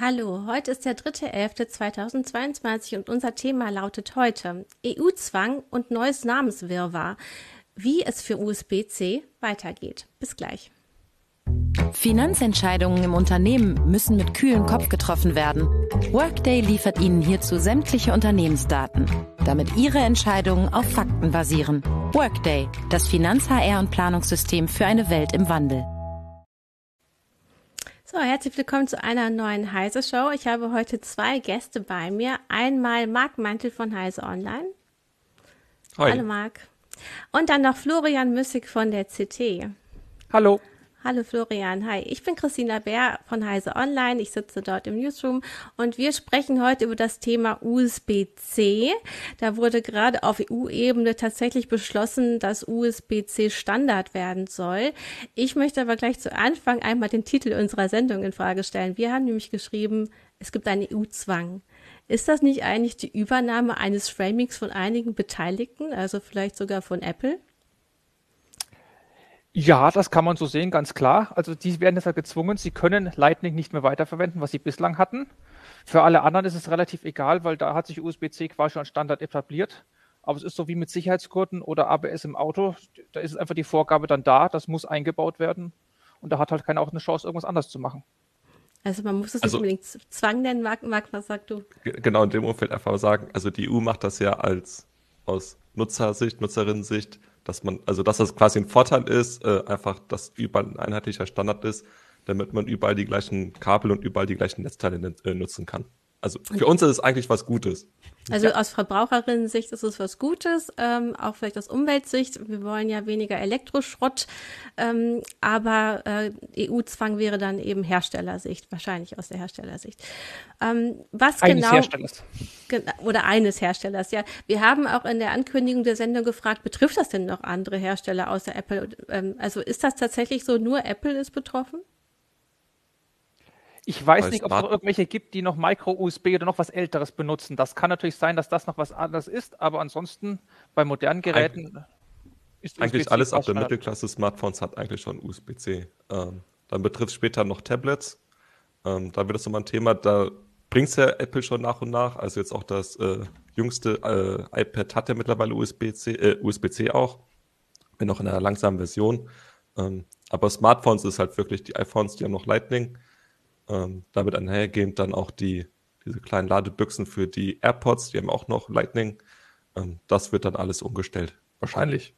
Hallo, heute ist der 3.11.2022 und unser Thema lautet heute EU-Zwang und neues Namenswirrwarr, wie es für USB-C weitergeht. Bis gleich. Finanzentscheidungen im Unternehmen müssen mit kühlem Kopf getroffen werden. Workday liefert Ihnen hierzu sämtliche Unternehmensdaten, damit Ihre Entscheidungen auf Fakten basieren. Workday, das Finanz-HR- und Planungssystem für eine Welt im Wandel. So, herzlich willkommen zu einer neuen Heise Show. Ich habe heute zwei Gäste bei mir. Einmal Marc Mantel von Heise Online. Hi. Hallo Marc. Und dann noch Florian Müssig von der CT. Hallo. Hallo Florian, hi. Ich bin Christina Bär von Heise Online. Ich sitze dort im Newsroom und wir sprechen heute über das Thema USB-C. Da wurde gerade auf EU-Ebene tatsächlich beschlossen, dass USB-C Standard werden soll. Ich möchte aber gleich zu Anfang einmal den Titel unserer Sendung in Frage stellen. Wir haben nämlich geschrieben, es gibt einen EU-Zwang. Ist das nicht eigentlich die Übernahme eines Framings von einigen Beteiligten, also vielleicht sogar von Apple? Ja, das kann man so sehen, ganz klar. Also die werden deshalb gezwungen, sie können Lightning nicht mehr weiterverwenden, was sie bislang hatten. Für alle anderen ist es relativ egal, weil da hat sich USB-C quasi schon als Standard etabliert. Aber es ist so wie mit Sicherheitsgurten oder ABS im Auto. Da ist einfach die Vorgabe dann da, das muss eingebaut werden. Und da hat halt keiner auch eine Chance, irgendwas anders zu machen. Also man muss es Also- nicht unbedingt Zwang nennen, Marc, Marc, was sagst du? Ge- Genau in dem Umfeld einfach sagen, also die EU macht das ja als aus Nutzersicht, Nutzerinnensicht, dass man, also dass das quasi ein Vorteil ist, äh, einfach, dass überall ein einheitlicher Standard ist, damit man überall die gleichen Kabel und überall die gleichen Netzteile net- äh, nutzen kann. Also für uns ist es eigentlich was Gutes. Also aus Verbraucherinnen-Sicht ist es was Gutes, ähm, auch vielleicht aus Umweltsicht. Wir wollen ja weniger Elektroschrott, ähm, aber äh, EU-Zwang wäre dann eben Herstellersicht, wahrscheinlich aus der Herstellersicht. Ähm, was Eines genau Herstellers. Ge- oder eines Herstellers, ja. Wir haben auch in der Ankündigung der Sendung gefragt, betrifft das denn noch andere Hersteller außer Apple? Ähm, also ist das tatsächlich so, nur Apple ist betroffen? Ich weiß nicht, ob es noch irgendwelche gibt, die noch Micro-USB oder noch was Älteres benutzen. Das kann natürlich sein, dass das noch was anderes ist, aber ansonsten bei modernen Geräten ist Eigentlich USB-C alles ab der. Mittelklasse-Smartphones hat eigentlich schon USB-C. Ähm, dann betrifft es später noch Tablets. Ähm, da wird es nochmal ein Thema, da bringt es ja Apple schon nach und nach. Also jetzt auch das äh, jüngste äh, iPad hat ja mittlerweile USB-C, äh, USB-C auch, wenn auch in einer langsamen Version. Ähm, aber Smartphones ist halt wirklich die iPhones, die haben noch Lightning. Ähm, damit einhergehend dann auch die, diese kleinen Ladebüchsen für die AirPods, die haben auch noch Lightning. Ähm, das wird dann alles umgestellt. Wahrscheinlich.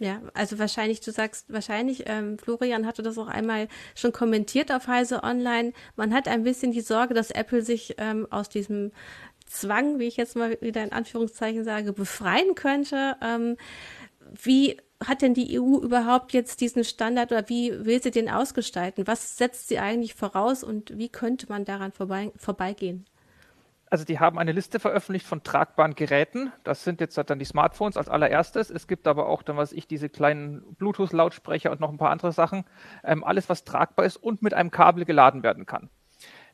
Ja, also wahrscheinlich, du sagst wahrscheinlich, ähm, Florian hatte das auch einmal schon kommentiert auf Heise Online. Man hat ein bisschen die Sorge, dass Apple sich ähm, aus diesem Zwang, wie ich jetzt mal wieder in Anführungszeichen sage, befreien könnte. Ähm, wie hat denn die EU überhaupt jetzt diesen Standard oder wie will sie den ausgestalten? Was setzt sie eigentlich voraus und wie könnte man daran vorbei, vorbeigehen? Also die haben eine Liste veröffentlicht von tragbaren Geräten. Das sind jetzt dann die Smartphones als allererstes. Es gibt aber auch dann, was ich, diese kleinen Bluetooth-Lautsprecher und noch ein paar andere Sachen. Ähm, alles, was tragbar ist und mit einem Kabel geladen werden kann.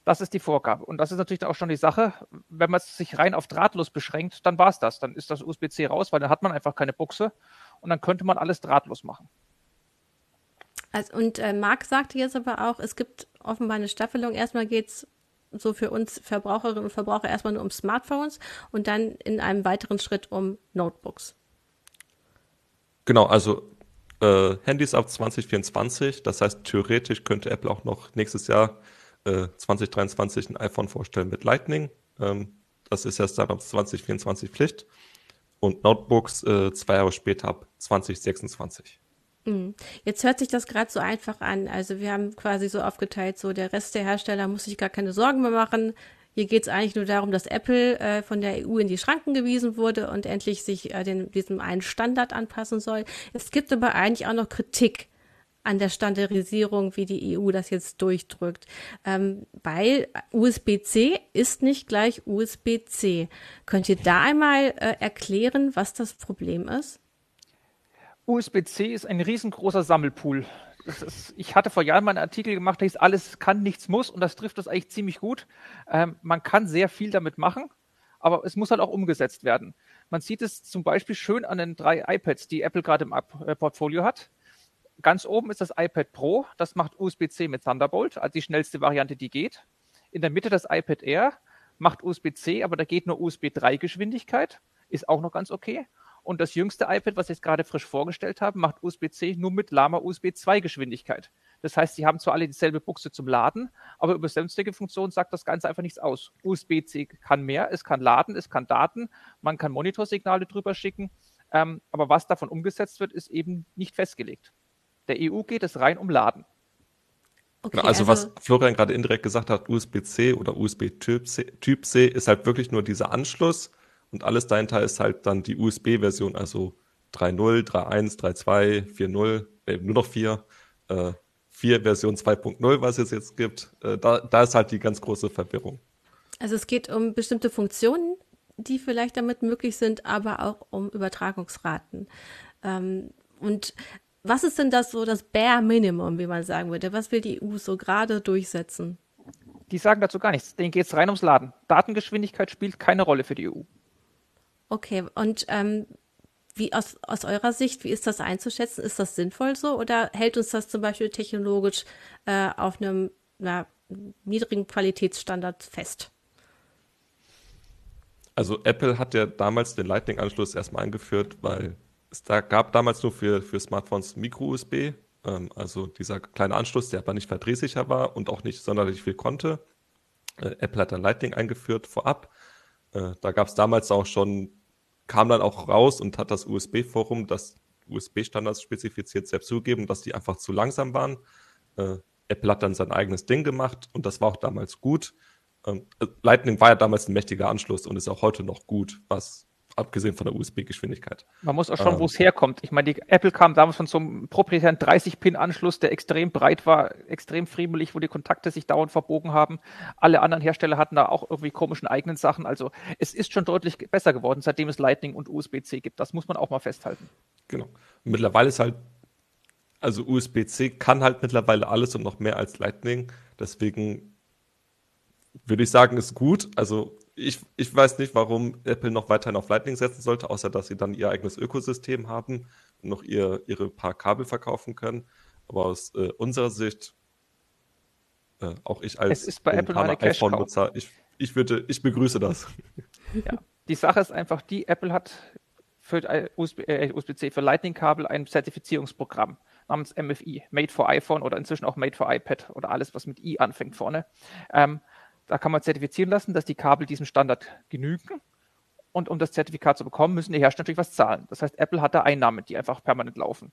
Das ist die Vorgabe. Und das ist natürlich auch schon die Sache. Wenn man sich rein auf drahtlos beschränkt, dann war es das. Dann ist das USB-C raus, weil dann hat man einfach keine Buchse und dann könnte man alles drahtlos machen. Also, und äh, Marc sagte jetzt aber auch, es gibt offenbar eine Staffelung. Erstmal geht's so für uns Verbraucherinnen und Verbraucher erstmal nur um Smartphones und dann in einem weiteren Schritt um Notebooks. Genau, also äh, Handys ab 2024. Das heißt, theoretisch könnte Apple auch noch nächstes Jahr äh, 2023 ein iPhone vorstellen mit Lightning. Ähm, das ist erst dann ab 2024 Pflicht. Und Notebooks äh, zwei Jahre später ab 2026. Jetzt hört sich das gerade so einfach an. Also wir haben quasi so aufgeteilt, so der Rest der Hersteller muss sich gar keine Sorgen mehr machen. Hier geht es eigentlich nur darum, dass Apple äh, von der EU in die Schranken gewiesen wurde und endlich sich äh, den, diesem einen Standard anpassen soll. Es gibt aber eigentlich auch noch Kritik an der Standardisierung, wie die EU das jetzt durchdrückt. Ähm, weil USB-C ist nicht gleich USB-C. Könnt ihr da einmal äh, erklären, was das Problem ist? USB-C ist ein riesengroßer Sammelpool. Ist, ich hatte vor Jahren mal einen Artikel gemacht, der hieß Alles kann, nichts muss und das trifft das eigentlich ziemlich gut. Ähm, man kann sehr viel damit machen, aber es muss halt auch umgesetzt werden. Man sieht es zum Beispiel schön an den drei iPads, die Apple gerade im äh, Portfolio hat. Ganz oben ist das iPad Pro, das macht USB-C mit Thunderbolt, also die schnellste Variante, die geht. In der Mitte das iPad Air macht USB-C, aber da geht nur USB 3 Geschwindigkeit, ist auch noch ganz okay. Und das jüngste iPad, was ich jetzt gerade frisch vorgestellt habe, macht USB-C nur mit Lama USB 2 Geschwindigkeit. Das heißt, sie haben zwar alle dieselbe Buchse zum Laden, aber über sonstige Funktionen sagt das Ganze einfach nichts aus. USB-C kann mehr, es kann laden, es kann Daten, man kann Monitorsignale drüber schicken, ähm, aber was davon umgesetzt wird, ist eben nicht festgelegt. Der EU geht es rein um Laden. Okay, genau, also, also, was Florian gerade indirekt gesagt hat, USB-C oder USB-Typ C, typ C ist halt wirklich nur dieser Anschluss und alles dahinter ist halt dann die USB-Version, also 3.0, 3.1, 3.2, 4.0, äh, nur noch 4, äh, 4 Version 2.0, was es jetzt gibt. Äh, da, da ist halt die ganz große Verwirrung. Also es geht um bestimmte Funktionen, die vielleicht damit möglich sind, aber auch um Übertragungsraten. Ähm, und was ist denn das so das Bare Minimum, wie man sagen würde? Was will die EU so gerade durchsetzen? Die sagen dazu gar nichts. Denen geht es rein ums Laden. Datengeschwindigkeit spielt keine Rolle für die EU. Okay, und ähm, wie aus, aus eurer Sicht, wie ist das einzuschätzen? Ist das sinnvoll so oder hält uns das zum Beispiel technologisch äh, auf einem na, niedrigen Qualitätsstandard fest? Also Apple hat ja damals den Lightning-Anschluss erstmal eingeführt, weil es da gab damals nur für, für Smartphones Micro-USB, ähm, also dieser kleine Anschluss, der aber nicht verdrehsicher war und auch nicht sonderlich viel konnte. Äh, Apple hat dann Lightning eingeführt vorab. Äh, da gab es damals auch schon, kam dann auch raus und hat das USB-Forum, das USB-Standards spezifiziert, selbst zugegeben, dass die einfach zu langsam waren. Äh, Apple hat dann sein eigenes Ding gemacht und das war auch damals gut. Ähm, Lightning war ja damals ein mächtiger Anschluss und ist auch heute noch gut, was abgesehen von der USB-Geschwindigkeit. Man muss auch schon, ähm, wo es herkommt. Ich meine, die Apple kam damals von so einem proprietären 30-Pin-Anschluss, der extrem breit war, extrem friemelig, wo die Kontakte sich dauernd verbogen haben. Alle anderen Hersteller hatten da auch irgendwie komischen eigenen Sachen. Also es ist schon deutlich besser geworden, seitdem es Lightning und USB-C gibt. Das muss man auch mal festhalten. Genau. Mittlerweile ist halt, also USB-C kann halt mittlerweile alles und noch mehr als Lightning. Deswegen würde ich sagen, ist gut. Also ich, ich weiß nicht, warum Apple noch weiterhin auf Lightning setzen sollte, außer dass sie dann ihr eigenes Ökosystem haben und noch ihr, ihre paar Kabel verkaufen können. Aber aus äh, unserer Sicht, äh, auch ich als iPhone-Nutzer, ich, ich würde, ich begrüße das. Ja. Die Sache ist einfach die, Apple hat für USB-C, äh, USB für Lightning-Kabel ein Zertifizierungsprogramm namens MFI, Made for iPhone oder inzwischen auch Made for iPad oder alles, was mit I anfängt vorne. Ähm, da kann man zertifizieren lassen, dass die Kabel diesem Standard genügen. Und um das Zertifikat zu bekommen, müssen die Hersteller natürlich was zahlen. Das heißt, Apple hat da Einnahmen, die einfach permanent laufen.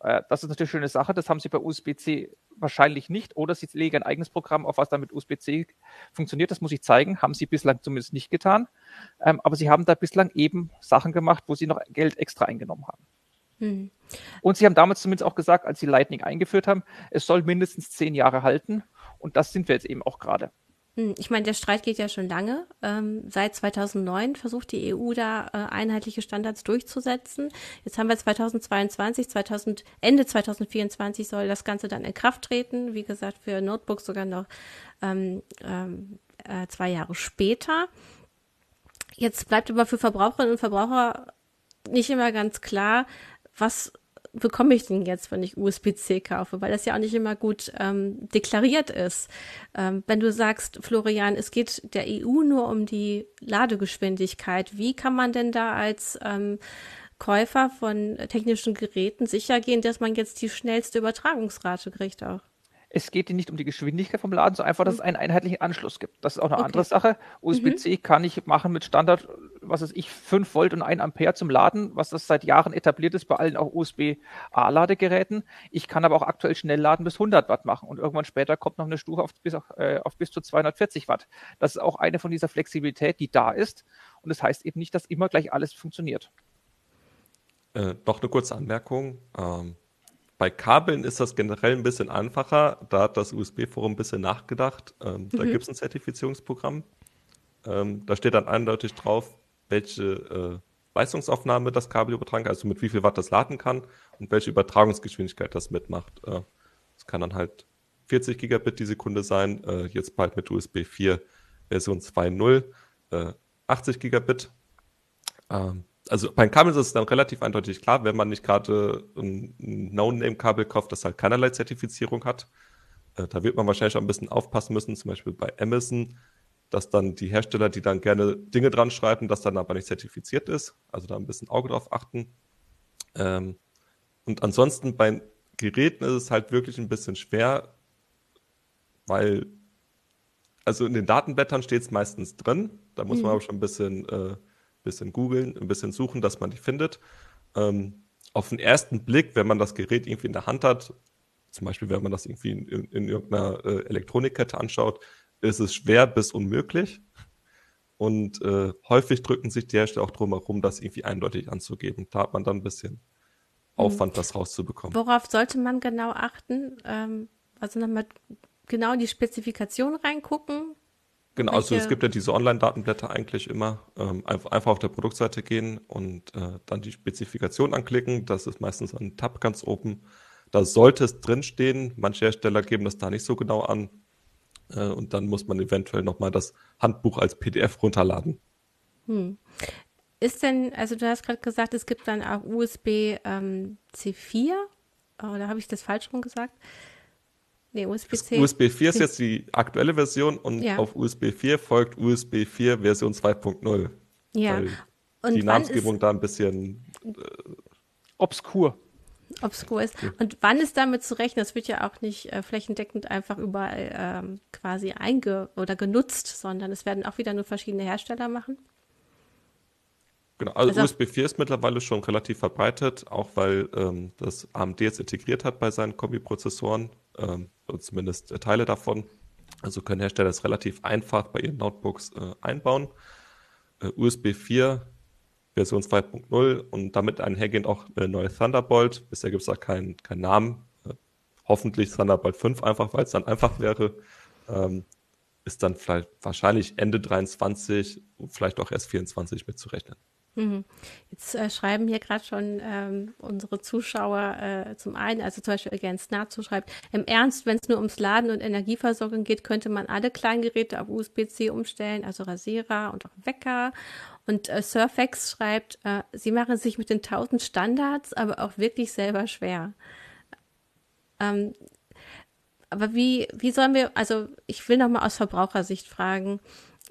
Äh, das ist natürlich eine schöne Sache. Das haben sie bei USB-C wahrscheinlich nicht. Oder sie legen ein eigenes Programm auf, was dann mit USB-C funktioniert. Das muss ich zeigen. Haben sie bislang zumindest nicht getan. Ähm, aber sie haben da bislang eben Sachen gemacht, wo sie noch Geld extra eingenommen haben. Hm. Und sie haben damals zumindest auch gesagt, als sie Lightning eingeführt haben, es soll mindestens zehn Jahre halten. Und das sind wir jetzt eben auch gerade. Hm, ich meine, der Streit geht ja schon lange. Ähm, seit 2009 versucht die EU da äh, einheitliche Standards durchzusetzen. Jetzt haben wir 2022, 2000, Ende 2024 soll das Ganze dann in Kraft treten. Wie gesagt, für Notebooks sogar noch ähm, ähm, äh, zwei Jahre später. Jetzt bleibt aber für Verbraucherinnen und Verbraucher nicht immer ganz klar, was bekomme ich denn jetzt, wenn ich USB-C kaufe? Weil das ja auch nicht immer gut ähm, deklariert ist. Ähm, wenn du sagst, Florian, es geht der EU nur um die Ladegeschwindigkeit, wie kann man denn da als ähm, Käufer von technischen Geräten sicher gehen, dass man jetzt die schnellste Übertragungsrate kriegt auch? Es geht nicht um die Geschwindigkeit vom Laden, sondern einfach, dass es mhm. einen einheitlichen Anschluss gibt. Das ist auch eine okay. andere Sache. USB-C mhm. kann ich machen mit Standard, was weiß ich, 5 Volt und 1 Ampere zum Laden, was das seit Jahren etabliert ist bei allen auch USB-A-Ladegeräten. Ich kann aber auch aktuell schnell laden bis 100 Watt machen und irgendwann später kommt noch eine Stufe auf bis, äh, auf bis zu 240 Watt. Das ist auch eine von dieser Flexibilität, die da ist. Und das heißt eben nicht, dass immer gleich alles funktioniert. Äh, noch eine kurze Anmerkung. Ähm bei Kabeln ist das generell ein bisschen einfacher. Da hat das USB-Forum ein bisschen nachgedacht. Ähm, mhm. Da gibt es ein Zertifizierungsprogramm. Ähm, da steht dann eindeutig drauf, welche äh, Leistungsaufnahme das Kabel übertragen kann, also mit wie viel Watt das laden kann und welche Übertragungsgeschwindigkeit das mitmacht. Äh, das kann dann halt 40 Gigabit die Sekunde sein, äh, jetzt bald mit USB 4 Version 2.0. Äh, 80 Gigabit. Ähm, also bei den Kabeln ist es dann relativ eindeutig klar, wenn man nicht gerade ein No-Name-Kabel kauft, das halt keinerlei Zertifizierung hat. Äh, da wird man wahrscheinlich auch ein bisschen aufpassen müssen, zum Beispiel bei Amazon, dass dann die Hersteller, die dann gerne Dinge dran schreiben, das dann aber nicht zertifiziert ist. Also da ein bisschen Auge drauf achten. Ähm, und ansonsten bei Geräten ist es halt wirklich ein bisschen schwer, weil, also in den Datenblättern steht es meistens drin. Da muss mhm. man aber schon ein bisschen, äh, bisschen googeln, ein bisschen suchen, dass man die findet. Ähm, auf den ersten Blick, wenn man das Gerät irgendwie in der Hand hat, zum Beispiel wenn man das irgendwie in, in, in irgendeiner äh, Elektronikkette anschaut, ist es schwer bis unmöglich. Und äh, häufig drücken sich die Hersteller auch drum herum, das irgendwie eindeutig anzugeben. Da hat man dann ein bisschen Aufwand, das rauszubekommen. Worauf sollte man genau achten? Ähm, also nochmal genau in die Spezifikation reingucken? Genau, also es gibt ja diese Online-Datenblätter eigentlich immer. Ähm, einfach, auf der Produktseite gehen und äh, dann die Spezifikation anklicken. Das ist meistens ein Tab ganz oben. Da sollte es drinstehen. Manche Hersteller geben das da nicht so genau an. Äh, und dann muss man eventuell nochmal das Handbuch als PDF runterladen. Hm. Ist denn, also du hast gerade gesagt, es gibt dann auch USB ähm, C4, oder habe ich das falsch rum gesagt? Nee, USB-C. USB 4 ist jetzt die aktuelle Version und ja. auf USB 4 folgt USB 4 Version 2.0. Ja. Und die Namensgebung da ein bisschen äh, obskur. Obskur ist. Und wann ist damit zu rechnen? Das wird ja auch nicht äh, flächendeckend einfach überall ähm, quasi einge oder genutzt, sondern es werden auch wieder nur verschiedene Hersteller machen. Genau, also, also USB 4 ist mittlerweile schon relativ verbreitet, auch weil ähm, das AMD jetzt integriert hat bei seinen Kombi-Prozessoren, ähm, zumindest äh, Teile davon. Also können Hersteller das relativ einfach bei ihren Notebooks äh, einbauen. Äh, USB 4 Version 2.0 und damit einhergehend auch äh, neue Thunderbolt. Bisher gibt es da keinen kein Namen. Äh, hoffentlich Thunderbolt 5 einfach, weil es dann einfach wäre. Ähm, ist dann vielleicht wahrscheinlich Ende 23, vielleicht auch erst 24 mitzurechnen. Mhm. Jetzt äh, schreiben hier gerade schon ähm, unsere Zuschauer äh, zum einen, also zum Beispiel Against Nazu schreibt, im Ernst, wenn es nur ums Laden und Energieversorgung geht, könnte man alle Kleingeräte auf USB-C umstellen, also Rasierer und auch Wecker. Und äh, Surfax schreibt, äh, sie machen sich mit den tausend Standards aber auch wirklich selber schwer. Ähm, aber wie, wie sollen wir, also ich will nochmal aus Verbrauchersicht fragen,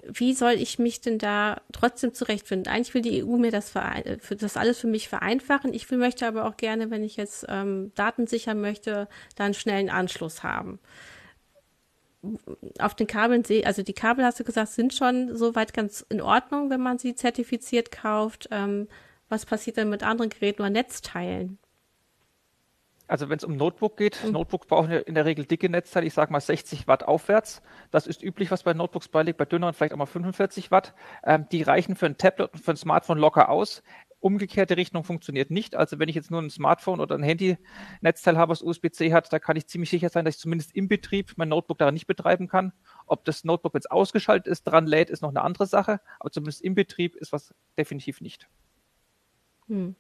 wie soll ich mich denn da trotzdem zurechtfinden? Eigentlich will die EU mir das, für das alles für mich vereinfachen. Ich will, möchte aber auch gerne, wenn ich jetzt ähm, Daten sichern möchte, da einen schnellen Anschluss haben. Auf den Kabeln sehe, also die Kabel, hast du gesagt, sind schon soweit ganz in Ordnung, wenn man sie zertifiziert kauft. Ähm, was passiert denn mit anderen Geräten oder Netzteilen? Also wenn es um Notebook geht, mhm. Notebooks brauchen ja in der Regel dicke Netzteile, ich sage mal 60 Watt aufwärts. Das ist üblich, was bei Notebooks beiliegt, bei dünneren vielleicht auch mal 45 Watt. Ähm, die reichen für ein Tablet und für ein Smartphone locker aus. Umgekehrte Richtung funktioniert nicht. Also wenn ich jetzt nur ein Smartphone oder ein Handy-Netzteil habe, was USB-C hat, da kann ich ziemlich sicher sein, dass ich zumindest im Betrieb mein Notebook daran nicht betreiben kann. Ob das Notebook jetzt ausgeschaltet ist, dran lädt, ist noch eine andere Sache. Aber zumindest im Betrieb ist was definitiv nicht. Hm.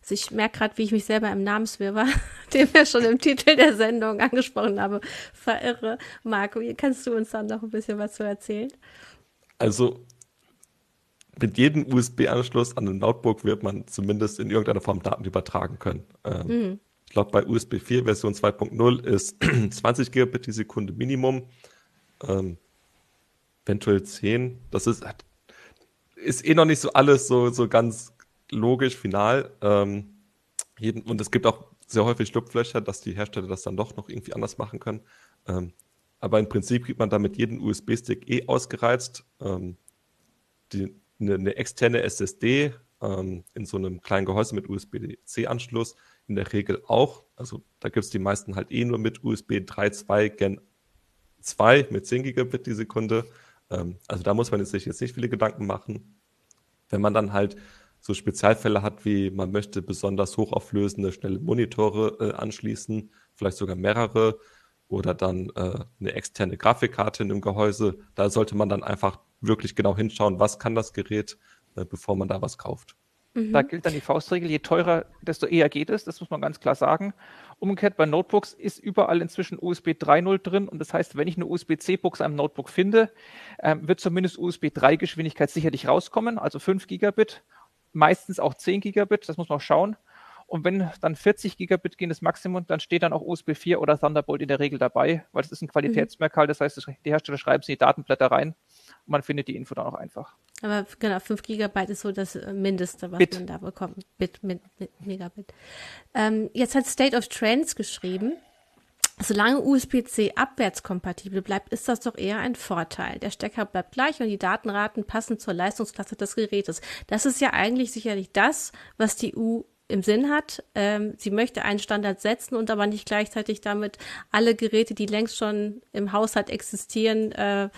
Also ich merke gerade, wie ich mich selber im Namenswirrwarr, den wir schon im Titel der Sendung angesprochen haben, verirre. Marco, kannst du uns dann noch ein bisschen was zu erzählen? Also mit jedem USB-Anschluss an ein Notebook wird man zumindest in irgendeiner Form Daten übertragen können. Ähm, mhm. Ich glaube, bei USB 4 Version 2.0 ist 20 Gigabit die Sekunde Minimum. Ähm, eventuell 10. Das ist, ist eh noch nicht so alles so, so ganz logisch, final. Ähm, und es gibt auch sehr häufig Schlupflöcher, dass die Hersteller das dann doch noch irgendwie anders machen können. Ähm, aber im Prinzip kriegt man damit jeden USB-Stick eh ausgereizt. Ähm, die, eine, eine, externe SSD ähm, in so einem kleinen Gehäuse mit USB-C-Anschluss in der Regel auch. Also da gibt es die meisten halt eh nur mit USB 3.2 Gen 2 mit 10 Gigabit die Sekunde. Ähm, also da muss man sich jetzt nicht viele Gedanken machen. Wenn man dann halt so Spezialfälle hat, wie man möchte besonders hochauflösende, schnelle Monitore äh, anschließen, vielleicht sogar mehrere oder dann äh, eine externe Grafikkarte in dem Gehäuse. Da sollte man dann einfach wirklich genau hinschauen, was kann das Gerät, äh, bevor man da was kauft. Mhm. Da gilt dann die Faustregel, je teurer, desto eher geht es, das muss man ganz klar sagen. Umgekehrt bei Notebooks ist überall inzwischen USB 3.0 drin und das heißt, wenn ich eine USB-C-Buchse am Notebook finde, ähm, wird zumindest USB 3 Geschwindigkeit sicherlich rauskommen, also 5 Gigabit, meistens auch 10 Gigabit, das muss man auch schauen. Und wenn dann 40 Gigabit gehen das Maximum, dann steht dann auch USB 4 oder Thunderbolt in der Regel dabei, weil es ist ein Qualitätsmerkmal, das heißt, die Hersteller schreiben es in die Datenblätter rein und man findet die Info dann auch einfach. Aber genau, 5 Gigabyte ist so das äh, Mindeste, was Bit. man da bekommt. Bit, mit, mit Megabit. Ähm, jetzt hat State of Trends geschrieben, solange USB-C abwärtskompatibel bleibt, ist das doch eher ein Vorteil. Der Stecker bleibt gleich und die Datenraten passen zur Leistungsklasse des Gerätes. Das ist ja eigentlich sicherlich das, was die EU im Sinn hat. Ähm, sie möchte einen Standard setzen und aber nicht gleichzeitig damit alle Geräte, die längst schon im Haushalt existieren, äh,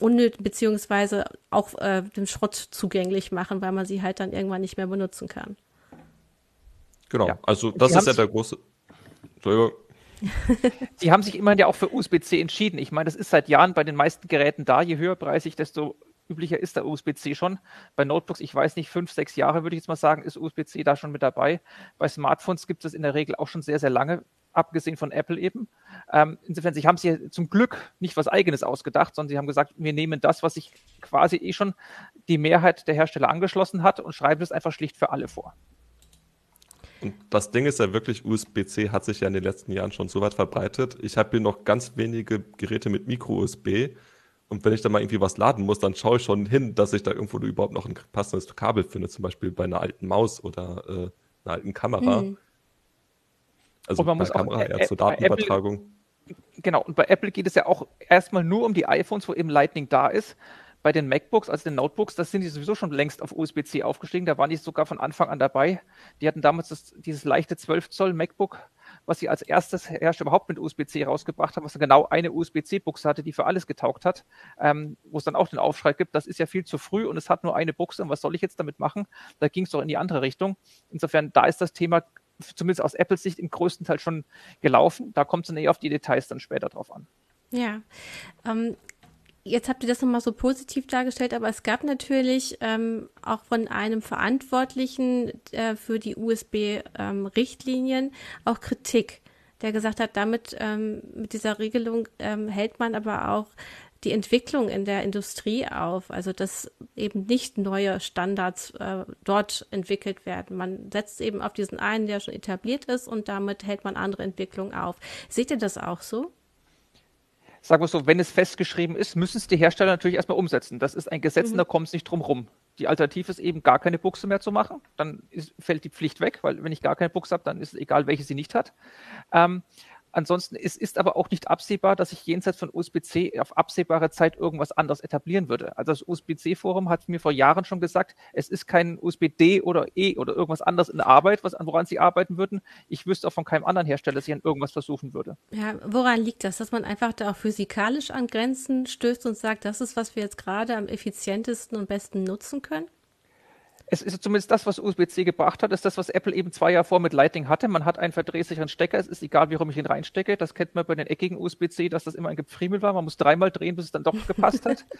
unnötig beziehungsweise auch äh, dem Schrott zugänglich machen, weil man sie halt dann irgendwann nicht mehr benutzen kann. Genau, ja. also das ist ja der große. Entschuldigung. Sie haben sich immerhin ja auch für USB-C entschieden. Ich meine, das ist seit Jahren bei den meisten Geräten da. Je höherpreisig, desto üblicher ist der USB-C schon. Bei Notebooks, ich weiß nicht, fünf, sechs Jahre würde ich jetzt mal sagen, ist USB-C da schon mit dabei. Bei Smartphones gibt es in der Regel auch schon sehr, sehr lange abgesehen von Apple eben. Ähm, insofern, sie haben sich zum Glück nicht was Eigenes ausgedacht, sondern sie haben gesagt, wir nehmen das, was sich quasi eh schon die Mehrheit der Hersteller angeschlossen hat und schreiben es einfach schlicht für alle vor. Und das Ding ist ja wirklich, USB-C hat sich ja in den letzten Jahren schon so weit verbreitet. Ich habe hier noch ganz wenige Geräte mit Micro-USB. Und wenn ich da mal irgendwie was laden muss, dann schaue ich schon hin, dass ich da irgendwo überhaupt noch ein passendes Kabel finde, zum Beispiel bei einer alten Maus oder äh, einer alten Kamera. Mhm. Also und man muss Kamera auch, eher zur Datenübertragung. Apple, genau, und bei Apple geht es ja auch erstmal nur um die iPhones, wo eben Lightning da ist. Bei den MacBooks, also den Notebooks, das sind die sowieso schon längst auf USB-C aufgestiegen. Da waren die sogar von Anfang an dabei. Die hatten damals das, dieses leichte 12 Zoll MacBook, was sie als erstes Hersteller überhaupt mit USB-C rausgebracht haben, was dann genau eine USB-C-Buchse hatte, die für alles getaugt hat, ähm, wo es dann auch den Aufschrei gibt, das ist ja viel zu früh und es hat nur eine Buchse und was soll ich jetzt damit machen? Da ging es doch in die andere Richtung. Insofern, da ist das Thema zumindest aus Apples Sicht im größten Teil schon gelaufen. Da kommt es dann eher auf die Details dann später drauf an. Ja. Ähm, jetzt habt ihr das nochmal so positiv dargestellt, aber es gab natürlich ähm, auch von einem Verantwortlichen äh, für die USB-Richtlinien ähm, auch Kritik, der gesagt hat, damit ähm, mit dieser Regelung ähm, hält man aber auch die Entwicklung in der Industrie auf, also dass eben nicht neue Standards äh, dort entwickelt werden. Man setzt eben auf diesen einen, der schon etabliert ist und damit hält man andere Entwicklungen auf. Seht ihr das auch so? Sagen wir so, wenn es festgeschrieben ist, müssen es die Hersteller natürlich erstmal umsetzen. Das ist ein Gesetz mhm. und da kommt es nicht drum rum. Die Alternative ist eben gar keine Buchse mehr zu machen. Dann ist, fällt die Pflicht weg, weil wenn ich gar keine Buchse habe, dann ist es egal, welche sie nicht hat. Ähm, Ansonsten ist, ist aber auch nicht absehbar, dass sich jenseits von USB-C auf absehbare Zeit irgendwas anderes etablieren würde. Also das USB-C-Forum hat mir vor Jahren schon gesagt, es ist kein USB-D oder E oder irgendwas anderes in Arbeit, was, woran sie arbeiten würden. Ich wüsste auch von keinem anderen Hersteller, dass ich an irgendwas versuchen würde. Ja, woran liegt das? Dass man einfach da auch physikalisch an Grenzen stößt und sagt, das ist, was wir jetzt gerade am effizientesten und besten nutzen können? Es ist zumindest das, was USB-C gebracht hat, ist das, was Apple eben zwei Jahre vor mit Lightning hatte. Man hat einen verdrehsicheren Stecker. Es ist egal, wie rum ich ihn reinstecke. Das kennt man bei den eckigen USB-C, dass das immer ein Gepfriemel war. Man muss dreimal drehen, bis es dann doch gepasst hat.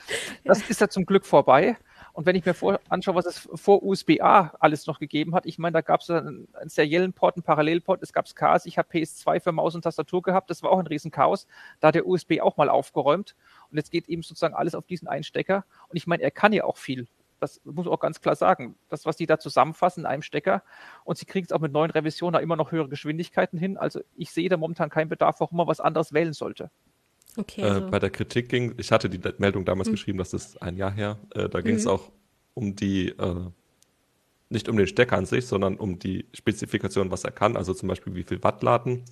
Das ist ja zum Glück vorbei. Und wenn ich mir vor, anschaue, was es vor USB-A alles noch gegeben hat, ich meine, da gab es einen, einen, seriellen Port, einen Parallelport, es gab Chaos, ich habe PS2 für Maus und Tastatur gehabt, das war auch ein Riesenchaos. Da hat der USB auch mal aufgeräumt. Und jetzt geht eben sozusagen alles auf diesen einen Stecker. Und ich meine, er kann ja auch viel das muss auch ganz klar sagen. Das, was die da zusammenfassen in einem Stecker und sie kriegen es auch mit neuen Revisionen immer noch höhere Geschwindigkeiten hin. Also ich sehe da momentan keinen Bedarf, warum man was anderes wählen sollte. Okay, äh, also. äh, bei der Kritik ging, ich hatte die Meldung damals mhm. geschrieben, das ist ein Jahr her, äh, da ging es mhm. auch um die, äh, nicht um den Stecker an sich, sondern um die Spezifikation, was er kann, also zum Beispiel wie viel Watt laden.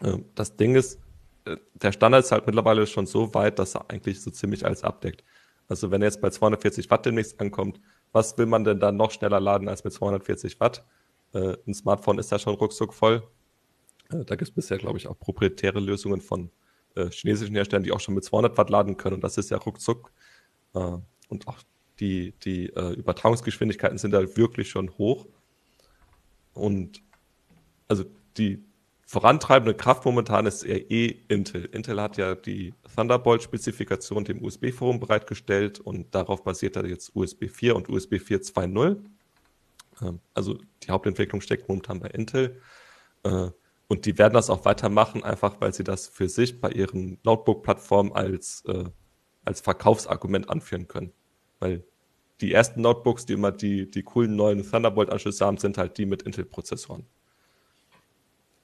Äh, das Ding ist, äh, der Standard ist halt mittlerweile schon so weit, dass er eigentlich so ziemlich alles abdeckt. Also wenn jetzt bei 240 Watt demnächst ankommt, was will man denn dann noch schneller laden als mit 240 Watt? Äh, ein Smartphone ist ja schon ruckzuck voll. Äh, da gibt es bisher, glaube ich, auch proprietäre Lösungen von äh, chinesischen Herstellern, die auch schon mit 200 Watt laden können. Und das ist ja ruckzuck. Äh, und auch die, die äh, Übertragungsgeschwindigkeiten sind da wirklich schon hoch. Und also die vorantreibende Kraft momentan ist eher eh Intel. Intel hat ja die Thunderbolt-Spezifikation dem USB-Forum bereitgestellt und darauf basiert er jetzt USB 4 und USB 4 2.0. Ähm, also die Hauptentwicklung steckt momentan bei Intel. Äh, und die werden das auch weitermachen, einfach weil sie das für sich bei ihren Notebook-Plattformen als, äh, als Verkaufsargument anführen können. Weil die ersten Notebooks, die immer die, die coolen neuen Thunderbolt-Anschlüsse haben, sind halt die mit Intel-Prozessoren.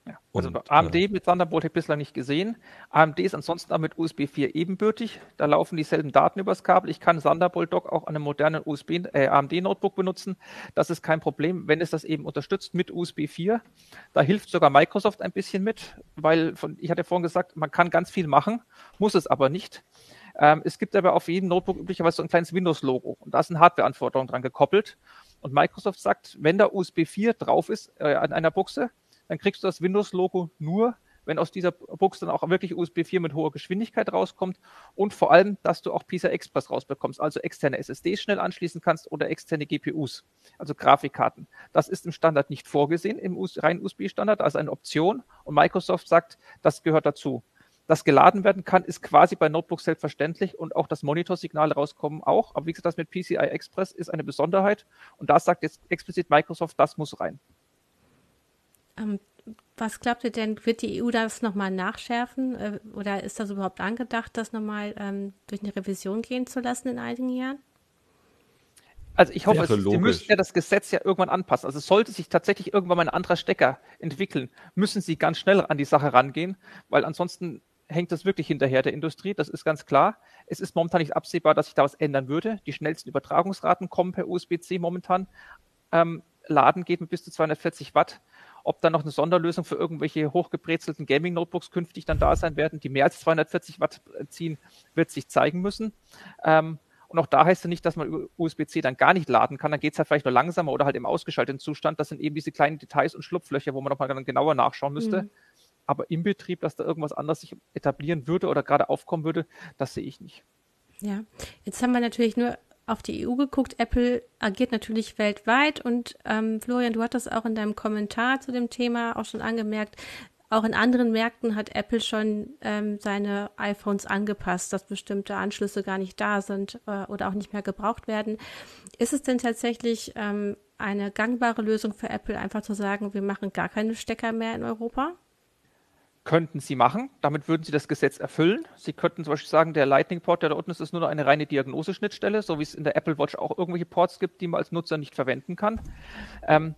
Ja, also und, AMD äh, mit Thunderbolt habe ich bislang nicht gesehen. AMD ist ansonsten auch mit USB 4 ebenbürtig. Da laufen dieselben Daten übers Kabel. Ich kann Thunderbolt Dock auch an einem modernen USB, äh, AMD Notebook benutzen. Das ist kein Problem, wenn es das eben unterstützt mit USB 4. Da hilft sogar Microsoft ein bisschen mit, weil von, ich hatte vorhin gesagt, man kann ganz viel machen, muss es aber nicht. Ähm, es gibt aber auf jedem Notebook üblicherweise so ein kleines Windows-Logo und da sind Hardware-Anforderungen dran gekoppelt. Und Microsoft sagt, wenn da USB 4 drauf ist äh, an einer Buchse, dann kriegst du das Windows-Logo nur, wenn aus dieser Box dann auch wirklich USB 4 mit hoher Geschwindigkeit rauskommt und vor allem, dass du auch PISA Express rausbekommst, also externe SSDs schnell anschließen kannst oder externe GPUs, also Grafikkarten. Das ist im Standard nicht vorgesehen, im reinen USB-Standard, also eine Option und Microsoft sagt, das gehört dazu. Das geladen werden kann, ist quasi bei Notebooks selbstverständlich und auch das Monitorsignal rauskommen auch. Aber wie gesagt, das mit PCI Express ist eine Besonderheit und da sagt jetzt explizit Microsoft, das muss rein. Ähm, was glaubt ihr denn, wird die EU das nochmal nachschärfen äh, oder ist das überhaupt angedacht, das nochmal ähm, durch eine Revision gehen zu lassen in einigen Jahren? Also ich hoffe, es, Sie müssen ja das Gesetz ja irgendwann anpassen. Also sollte sich tatsächlich irgendwann mal ein anderer Stecker entwickeln, müssen Sie ganz schnell an die Sache rangehen, weil ansonsten hängt das wirklich hinterher der Industrie, das ist ganz klar. Es ist momentan nicht absehbar, dass sich da was ändern würde. Die schnellsten Übertragungsraten kommen per USB-C momentan. Ähm, Laden geht mit bis zu 240 Watt. Ob dann noch eine Sonderlösung für irgendwelche hochgebrezelten Gaming-Notebooks künftig dann da sein werden, die mehr als 240 Watt ziehen, wird sich zeigen müssen. Ähm, und auch da heißt es nicht, dass man USB-C dann gar nicht laden kann. Dann geht es halt vielleicht nur langsamer oder halt im ausgeschalteten Zustand. Das sind eben diese kleinen Details und Schlupflöcher, wo man nochmal genauer nachschauen müsste. Mhm. Aber im Betrieb, dass da irgendwas anderes sich etablieren würde oder gerade aufkommen würde, das sehe ich nicht. Ja, jetzt haben wir natürlich nur auf die EU geguckt. Apple agiert natürlich weltweit und ähm, Florian, du hattest auch in deinem Kommentar zu dem Thema auch schon angemerkt, auch in anderen Märkten hat Apple schon ähm, seine iPhones angepasst, dass bestimmte Anschlüsse gar nicht da sind äh, oder auch nicht mehr gebraucht werden. Ist es denn tatsächlich ähm, eine gangbare Lösung für Apple, einfach zu sagen, wir machen gar keine Stecker mehr in Europa? Könnten sie machen. Damit würden sie das Gesetz erfüllen. Sie könnten zum Beispiel sagen, der Lightning Port, der da unten ist, ist nur noch eine reine Diagnoseschnittstelle, so wie es in der Apple Watch auch irgendwelche Ports gibt, die man als Nutzer nicht verwenden kann. Ähm,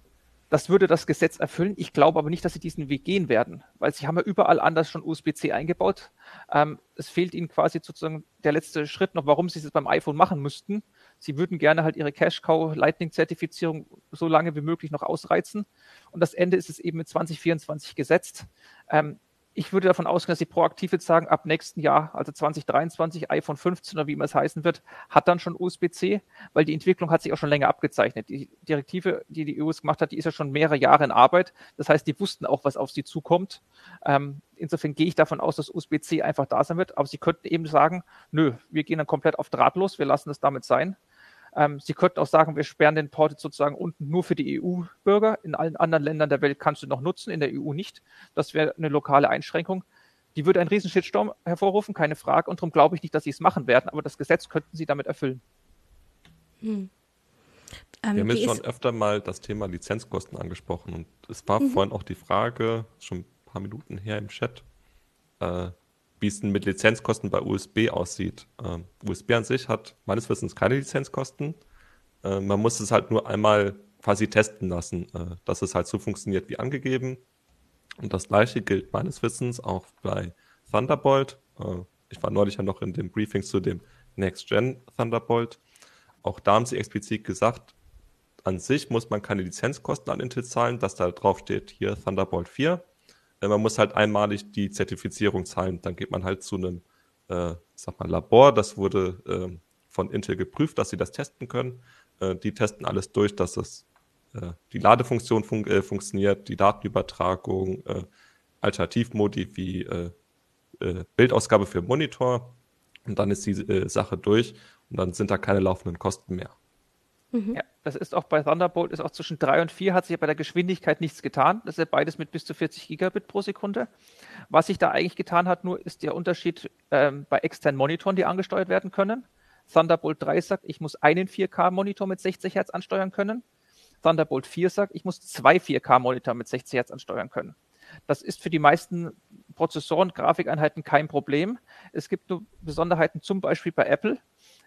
das würde das Gesetz erfüllen. Ich glaube aber nicht, dass sie diesen Weg gehen werden, weil sie haben ja überall anders schon USB-C eingebaut. Ähm, es fehlt ihnen quasi sozusagen der letzte Schritt noch, warum sie es beim iPhone machen müssten. Sie würden gerne halt ihre Cash-Cow Lightning-Zertifizierung so lange wie möglich noch ausreizen. Und das Ende ist es eben mit 2024 gesetzt. Ähm, ich würde davon ausgehen, dass sie proaktiv jetzt sagen, ab nächsten Jahr, also 2023, iPhone 15 oder wie immer es heißen wird, hat dann schon USB-C, weil die Entwicklung hat sich auch schon länger abgezeichnet. Die Direktive, die die EU gemacht hat, die ist ja schon mehrere Jahre in Arbeit. Das heißt, die wussten auch, was auf sie zukommt. Ähm, insofern gehe ich davon aus, dass USB-C einfach da sein wird. Aber sie könnten eben sagen, nö, wir gehen dann komplett auf drahtlos, wir lassen es damit sein. Ähm, Sie könnten auch sagen, wir sperren den Port sozusagen unten nur für die EU-Bürger. In allen anderen Ländern der Welt kannst du noch nutzen, in der EU nicht. Das wäre eine lokale Einschränkung. Die würde einen riesen Shitstorm hervorrufen, keine Frage. Und darum glaube ich nicht, dass sie es machen werden. Aber das Gesetz könnten sie damit erfüllen. Hm. Ähm, wir haben jetzt schon öfter mal das Thema Lizenzkosten angesprochen. Und es war mhm. vorhin auch die Frage, schon ein paar Minuten her im Chat, äh, wie es denn mit Lizenzkosten bei USB aussieht. Ähm, USB an sich hat meines Wissens keine Lizenzkosten. Äh, man muss es halt nur einmal quasi testen lassen, äh, dass es halt so funktioniert wie angegeben. Und das gleiche gilt meines Wissens auch bei Thunderbolt. Äh, ich war neulich ja noch in dem Briefing zu dem Next Gen Thunderbolt. Auch da haben sie explizit gesagt, an sich muss man keine Lizenzkosten an Intel zahlen, dass da drauf steht, hier Thunderbolt 4 äh, man muss halt einmalig die Zertifizierung zahlen. Dann geht man halt zu einem, äh, sag mal, Labor. Das wurde äh, von Intel geprüft, dass sie das testen können. Äh, die testen alles durch, dass es äh, die Ladefunktion fun äh, funktioniert, die Datenübertragung, äh, Alternativmodi wie äh, äh, Bildausgabe für Monitor. Und dann ist die äh, Sache durch und dann sind da keine laufenden Kosten mehr. Mhm. Ja, das ist auch bei Thunderbolt, ist auch zwischen 3 und 4 hat sich bei der Geschwindigkeit nichts getan. Das ist ja beides mit bis zu 40 Gigabit pro Sekunde. Was sich da eigentlich getan hat, nur ist der Unterschied ähm, bei externen Monitoren, die angesteuert werden können. Thunderbolt 3 sagt, ich muss einen 4K-Monitor mit 60 Hertz ansteuern können. Thunderbolt 4 sagt, ich muss zwei 4K-Monitor mit 60 Hertz ansteuern können. Das ist für die meisten Prozessoren, Grafikeinheiten kein Problem. Es gibt nur Besonderheiten, zum Beispiel bei Apple,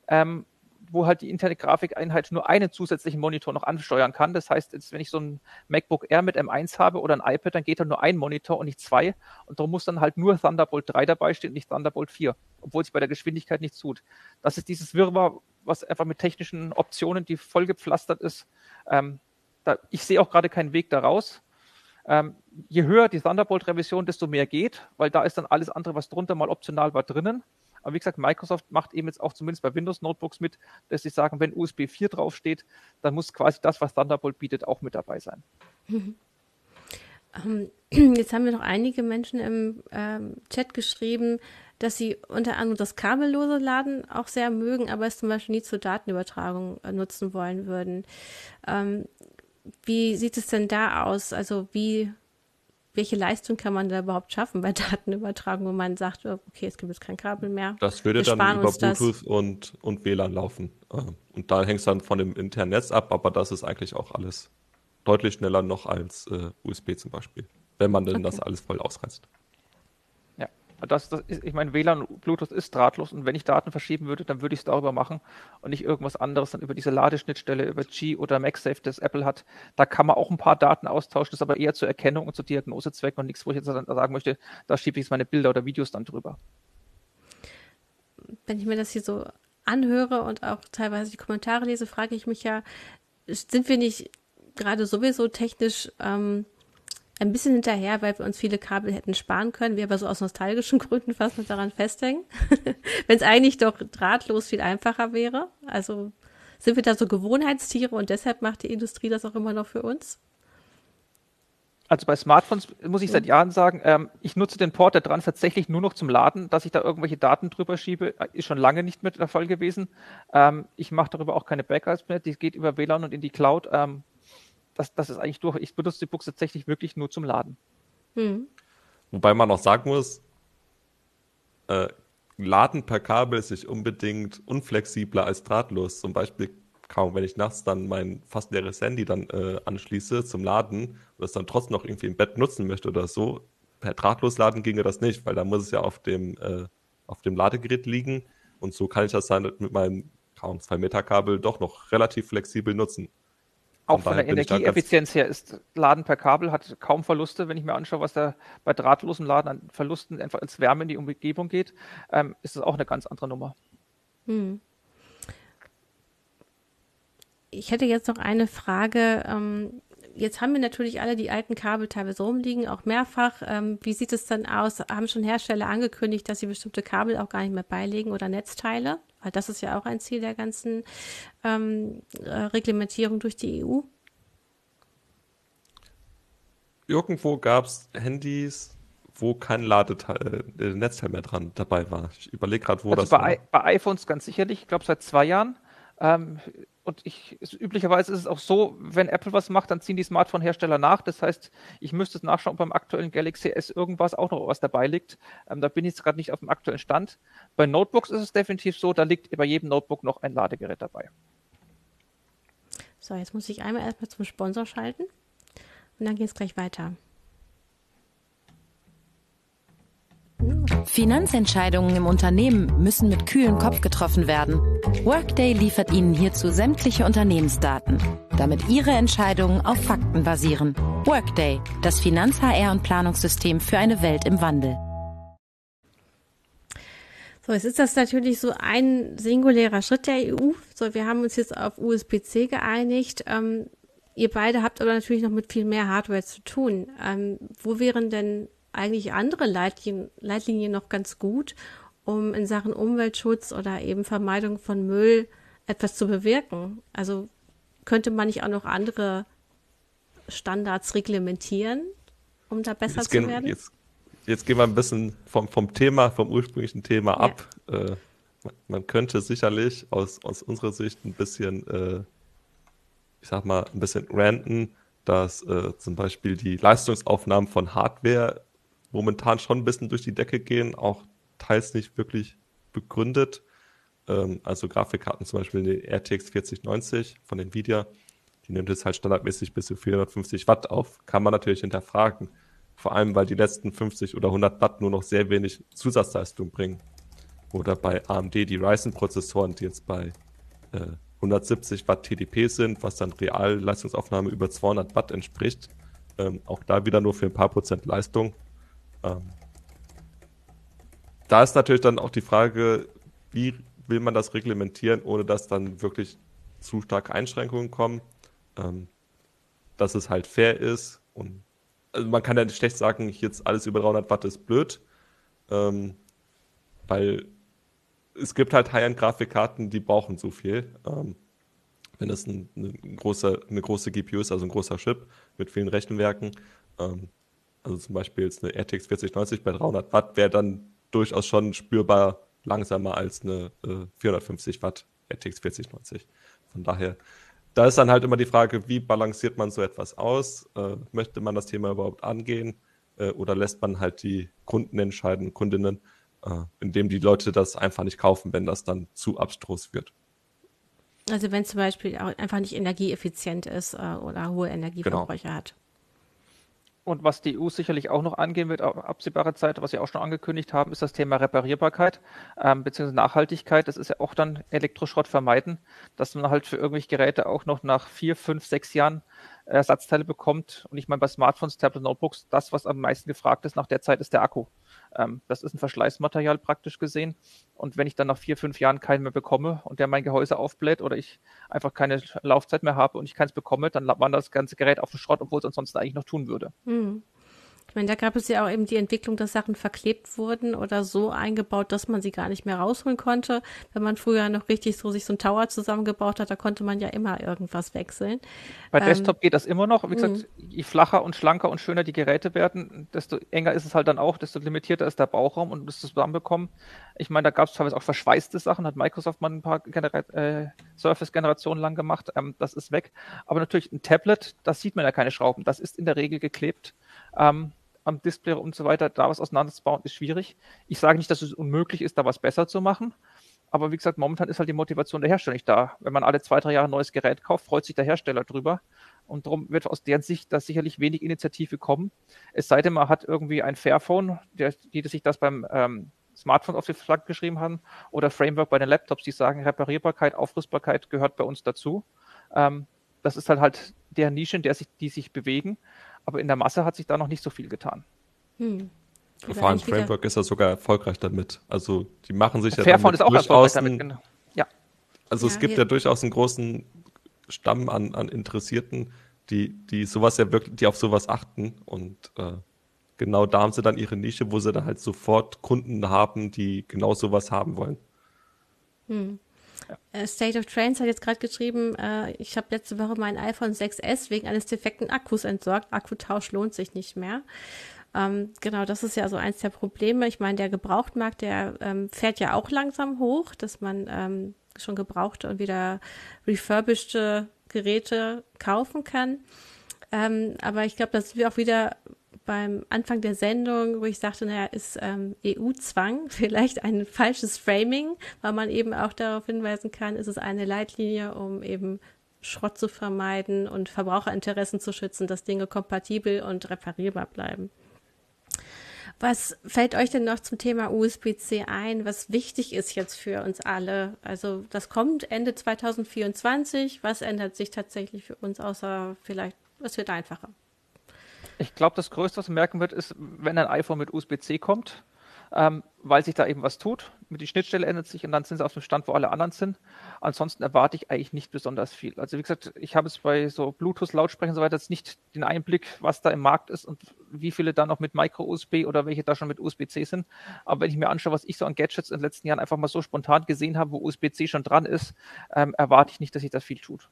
ähm, wo halt die interne Grafikeinheit nur einen zusätzlichen Monitor noch ansteuern kann. Das heißt, jetzt, wenn ich so ein MacBook Air mit M1 habe oder ein iPad, dann geht da nur ein Monitor und nicht zwei. Und darum muss dann halt nur Thunderbolt 3 dabei stehen, nicht Thunderbolt 4, obwohl sich bei der Geschwindigkeit nichts tut. Das ist dieses Wirrwarr, was einfach mit technischen Optionen, die vollgepflastert ist. Ähm, da, ich sehe auch gerade keinen Weg daraus. Ähm, je höher die Thunderbolt-Revision, desto mehr geht, weil da ist dann alles andere, was drunter mal optional war, drinnen. Aber wie gesagt, Microsoft macht eben jetzt auch zumindest bei Windows-Notebooks mit, dass sie sagen, wenn USB 4 draufsteht, dann muss quasi das, was Thunderbolt bietet, auch mit dabei sein. Mhm. Jetzt haben wir noch einige Menschen im ähm, Chat geschrieben, dass sie unter anderem das kabellose Laden auch sehr mögen, aber es zum Beispiel nie zur Datenübertragung äh, nutzen wollen würden. Ähm, wie sieht es denn da aus? Also wie, welche Leistung kann man da überhaupt schaffen bei Datenübertragung, wo man sagt, oh, okay, es gibt jetzt kein Kabel mehr? Das würde dann über Bluetooth und, und WLAN laufen. Äh, und da hängt es dann von dem internen Netz ab, aber das ist eigentlich auch alles deutlich schneller noch als äh, USB zum Beispiel, wenn man denn okay. das alles voll ausreizt. Das, das ist, ich meine, WLAN und Bluetooth ist drahtlos und wenn ich Daten verschieben würde, dann würde ich es darüber machen und nicht irgendwas anderes dann über diese Ladeschnittstelle, über G oder MagSafe, das Apple hat. Da kann man auch ein paar Daten austauschen, das ist aber eher zur Erkennung und zu Diagnosezwecken und nichts, wo ich jetzt sagen möchte, da schiebe ich jetzt meine Bilder oder Videos dann drüber. Wenn ich mir das hier so anhöre und auch teilweise die Kommentare lese, frage ich mich ja, sind wir nicht gerade sowieso technisch ähm, ein bisschen hinterher, weil wir uns viele Kabel hätten sparen können, wir aber so aus nostalgischen Gründen fast noch daran festhängen. Wenn es eigentlich doch drahtlos viel einfacher wäre. Also sind wir da so Gewohnheitstiere und deshalb macht die Industrie das auch immer noch für uns? Also bei Smartphones muss ich seit Jahren sagen, ähm, ich nutze den Port da dran tatsächlich nur noch zum Laden. Dass ich da irgendwelche Daten drüber schiebe, ist schon lange nicht mehr der Fall gewesen. Ähm, ich mache darüber auch keine Backups mehr. Die geht über WLAN und in die Cloud. Ähm, das, das ist eigentlich durch. Ich benutze die Box tatsächlich wirklich nur zum Laden. Hm. Wobei man auch sagen muss, äh, Laden per Kabel ist nicht unbedingt unflexibler als drahtlos. Zum Beispiel kaum, wenn ich nachts dann mein fast leeres Handy dann äh, anschließe zum Laden und das dann trotzdem noch irgendwie im Bett nutzen möchte oder so, per drahtlos laden ginge das nicht, weil da muss es ja auf dem, äh, auf dem Ladegerät liegen und so kann ich das dann mit meinem kaum 2 Meter Kabel doch noch relativ flexibel nutzen. Auch von der Energieeffizienz her ist Laden per Kabel hat kaum Verluste. Wenn ich mir anschaue, was da bei drahtlosem Laden an Verlusten einfach als Wärme in die Umgebung geht, ähm, ist es auch eine ganz andere Nummer. Hm. Ich hätte jetzt noch eine Frage. Ähm, jetzt haben wir natürlich alle die alten Kabel teilweise rumliegen, auch mehrfach. Ähm, wie sieht es dann aus? Haben schon Hersteller angekündigt, dass sie bestimmte Kabel auch gar nicht mehr beilegen oder Netzteile? Weil das ist ja auch ein Ziel der ganzen ähm, äh, Reglementierung durch die EU. Irgendwo gab es Handys, wo kein Ladeteil, äh, Netzteil mehr dran dabei war. Ich überlege gerade, wo also das bei war. I bei iPhones ganz sicherlich, ich glaube seit zwei Jahren. Ähm, und ich, ist, üblicherweise ist es auch so, wenn Apple was macht, dann ziehen die Smartphone-Hersteller nach. Das heißt, ich müsste es nachschauen, ob beim aktuellen Galaxy S irgendwas auch noch was dabei liegt. Ähm, da bin ich jetzt gerade nicht auf dem aktuellen Stand. Bei Notebooks ist es definitiv so, da liegt bei jedem Notebook noch ein Ladegerät dabei. So, jetzt muss ich einmal erstmal zum Sponsor schalten und dann geht es gleich weiter. Finanzentscheidungen im Unternehmen müssen mit kühlem Kopf getroffen werden. Workday liefert Ihnen hierzu sämtliche Unternehmensdaten, damit Ihre Entscheidungen auf Fakten basieren. Workday, das Finanz-HR- und Planungssystem für eine Welt im Wandel. So, jetzt ist das natürlich so ein singulärer Schritt der EU. So, wir haben uns jetzt auf USB-C geeinigt. Ähm, ihr beide habt aber natürlich noch mit viel mehr Hardware zu tun. Ähm, wo wären denn eigentlich andere Leitlinien, Leitlinien noch ganz gut, um in Sachen Umweltschutz oder eben Vermeidung von Müll etwas zu bewirken. Also könnte man nicht auch noch andere Standards reglementieren, um da besser jetzt zu gehen, werden? Jetzt, jetzt, gehen wir ein bisschen vom, vom Thema, vom ursprünglichen Thema ja. ab. Äh, man könnte sicherlich aus, aus unserer Sicht ein bisschen, äh, ich sag mal, ein bisschen ranten, dass äh, zum Beispiel die Leistungsaufnahmen von Hardware momentan schon ein bisschen durch die Decke gehen, auch teils nicht wirklich begründet. Ähm, also Grafikkarten zum Beispiel die RTX 4090 von Nvidia, die nimmt jetzt halt standardmäßig bis zu 450 Watt auf. Kann man natürlich hinterfragen. Vor allem, weil die letzten 50 oder 100 Watt nur noch sehr wenig Zusatzleistung bringen. Oder bei AMD die Ryzen-Prozessoren, die jetzt bei äh, 170 Watt TDP sind, was dann Realleistungsaufnahme über 200 Watt entspricht. Ähm, auch da wieder nur für ein paar Prozent Leistung. Ähm, da ist natürlich dann auch die Frage, wie will man das reglementieren, ohne dass dann wirklich zu starke Einschränkungen kommen, ähm, dass es halt fair ist und also man kann ja nicht schlecht sagen, jetzt alles über 300 Watt ist blöd, ähm, weil es gibt halt High-End-Grafikkarten, die brauchen so viel. Ähm, wenn es ein, eine, große, eine große GPU ist, also ein großer Chip mit vielen Rechenwerken, ähm, also zum Beispiel jetzt eine RTX 4090 bei 300 Watt, wäre dann durchaus schon spürbar langsamer als eine äh, 450 Watt RTX 4090. Von daher, da ist dann halt immer die Frage, wie balanciert man so etwas aus? Äh, möchte man das Thema überhaupt angehen? Äh, oder lässt man halt die Kunden entscheiden, Kundinnen, äh, indem die Leute das einfach nicht kaufen, wenn das dann zu abstrus wird? Also wenn zum Beispiel auch einfach nicht energieeffizient ist äh, oder hohe Energieverbräuche genau. hat. Und was die EU sicherlich auch noch angehen wird, absehbare Zeit, was sie auch schon angekündigt haben, ist das Thema Reparierbarkeit ähm, bzw. Nachhaltigkeit. Das ist ja auch dann Elektroschrott vermeiden, dass man halt für irgendwelche Geräte auch noch nach vier, fünf, sechs Jahren Ersatzteile bekommt. Und ich meine, bei Smartphones, Tablet, Notebooks, das, was am meisten gefragt ist nach der Zeit, ist der Akku. Ähm, das ist ein Verschleißmaterial praktisch gesehen. Und wenn ich dann nach vier, fünf Jahren keinen mehr bekomme und der mein Gehäuse aufbläht oder ich einfach keine Laufzeit mehr habe und ich keins bekomme, dann wandert das ganze Gerät auf den Schrott, obwohl es ansonsten eigentlich noch tun würde. Hm. Ich meine, da gab es ja auch eben die Entwicklung, dass Sachen verklebt wurden oder so eingebaut, dass man sie gar nicht mehr rausholen konnte. Wenn man früher noch richtig so sich so ein Tower zusammengebaut hat, da konnte man ja immer irgendwas wechseln. Bei ähm, Desktop geht das immer noch. Wie gesagt, mhm. je flacher und schlanker und schöner die Geräte werden, desto enger ist es halt dann auch, desto limitierter ist der Bauchraum und das zusammenbekommen. Ich meine, da gab es teilweise auch verschweißte Sachen, hat Microsoft mal ein paar äh, Surface-Generationen lang gemacht. Ähm, das ist weg. Aber natürlich ein Tablet, da sieht man ja keine Schrauben. Das ist in der Regel geklebt. Ähm, am Display und so weiter, da was auseinanderzubauen, ist schwierig. Ich sage nicht, dass es unmöglich ist, da was besser zu machen. Aber wie gesagt, momentan ist halt die Motivation der Hersteller nicht da. Wenn man alle zwei, drei Jahre ein neues Gerät kauft, freut sich der Hersteller drüber. Und darum wird aus deren Sicht da sicherlich wenig Initiative kommen. Es sei denn, man hat irgendwie ein Fairphone, der, die sich das beim ähm, Smartphone auf die Flagge geschrieben haben, oder Framework bei den Laptops, die sagen, Reparierbarkeit, Aufrüstbarkeit gehört bei uns dazu. Ähm, das ist halt halt der Nische, in der sich, die sich bewegen aber in der Masse hat sich da noch nicht so viel getan. Hm. Vor allem Framework ist ja sogar erfolgreich damit. Also die machen sich ja Fairphone ist auch erfolgreich damit, genau. Ja. Also ja, es gibt ja durchaus einen großen Stamm an, an Interessierten, die, die sowas ja wirklich, die auf sowas achten und äh, genau da haben sie dann ihre Nische, wo sie dann halt sofort Kunden haben, die genau sowas haben wollen. Hm. Äh, State of Trends hat jetzt gerade geschrieben, äh, ich habe letzte Woche mein iPhone 6S wegen eines defekten Akkus entsorgt. Akkutausch lohnt sich nicht mehr. Ähm, genau, das ist ja so eins der Probleme. Ich meine, der Gebrauchtmarkt, der ähm, fährt ja auch langsam hoch, dass man ähm, schon gebrauchte und wieder refurbished Geräte kaufen kann. Ähm, aber ich glaube, das wir auch wieder beim Anfang der Sendung, wo ich sagte, naja, ist ähm, EU-Zwang vielleicht ein falsches Framing, weil man eben auch darauf hinweisen kann, ist es eine Leitlinie, um eben Schrott zu vermeiden und Verbraucherinteressen zu schützen, dass Dinge kompatibel und reparierbar bleiben. Was fällt euch denn noch zum Thema USB-C ein, was wichtig ist jetzt für uns alle? Also das kommt Ende 2024. Was ändert sich tatsächlich für uns, außer vielleicht, es wird einfacher? Ich glaube, das Größte, was man merken wird, ist, wenn ein iPhone mit USB-C kommt, ähm, weil sich da eben was tut. Die Schnittstelle ändert sich und dann sind sie auf dem Stand, wo alle anderen sind. Ansonsten erwarte ich eigentlich nicht besonders viel. Also wie gesagt, ich habe es bei so Bluetooth-Lautsprechern und so weiter jetzt nicht den Einblick, was da im Markt ist und wie viele da noch mit Micro-USB oder welche da schon mit USB-C sind. Aber wenn ich mir anschaue, was ich so an Gadgets in den letzten Jahren einfach mal so spontan gesehen habe, wo USB-C schon dran ist, ähm, erwarte ich nicht, dass sich das viel tut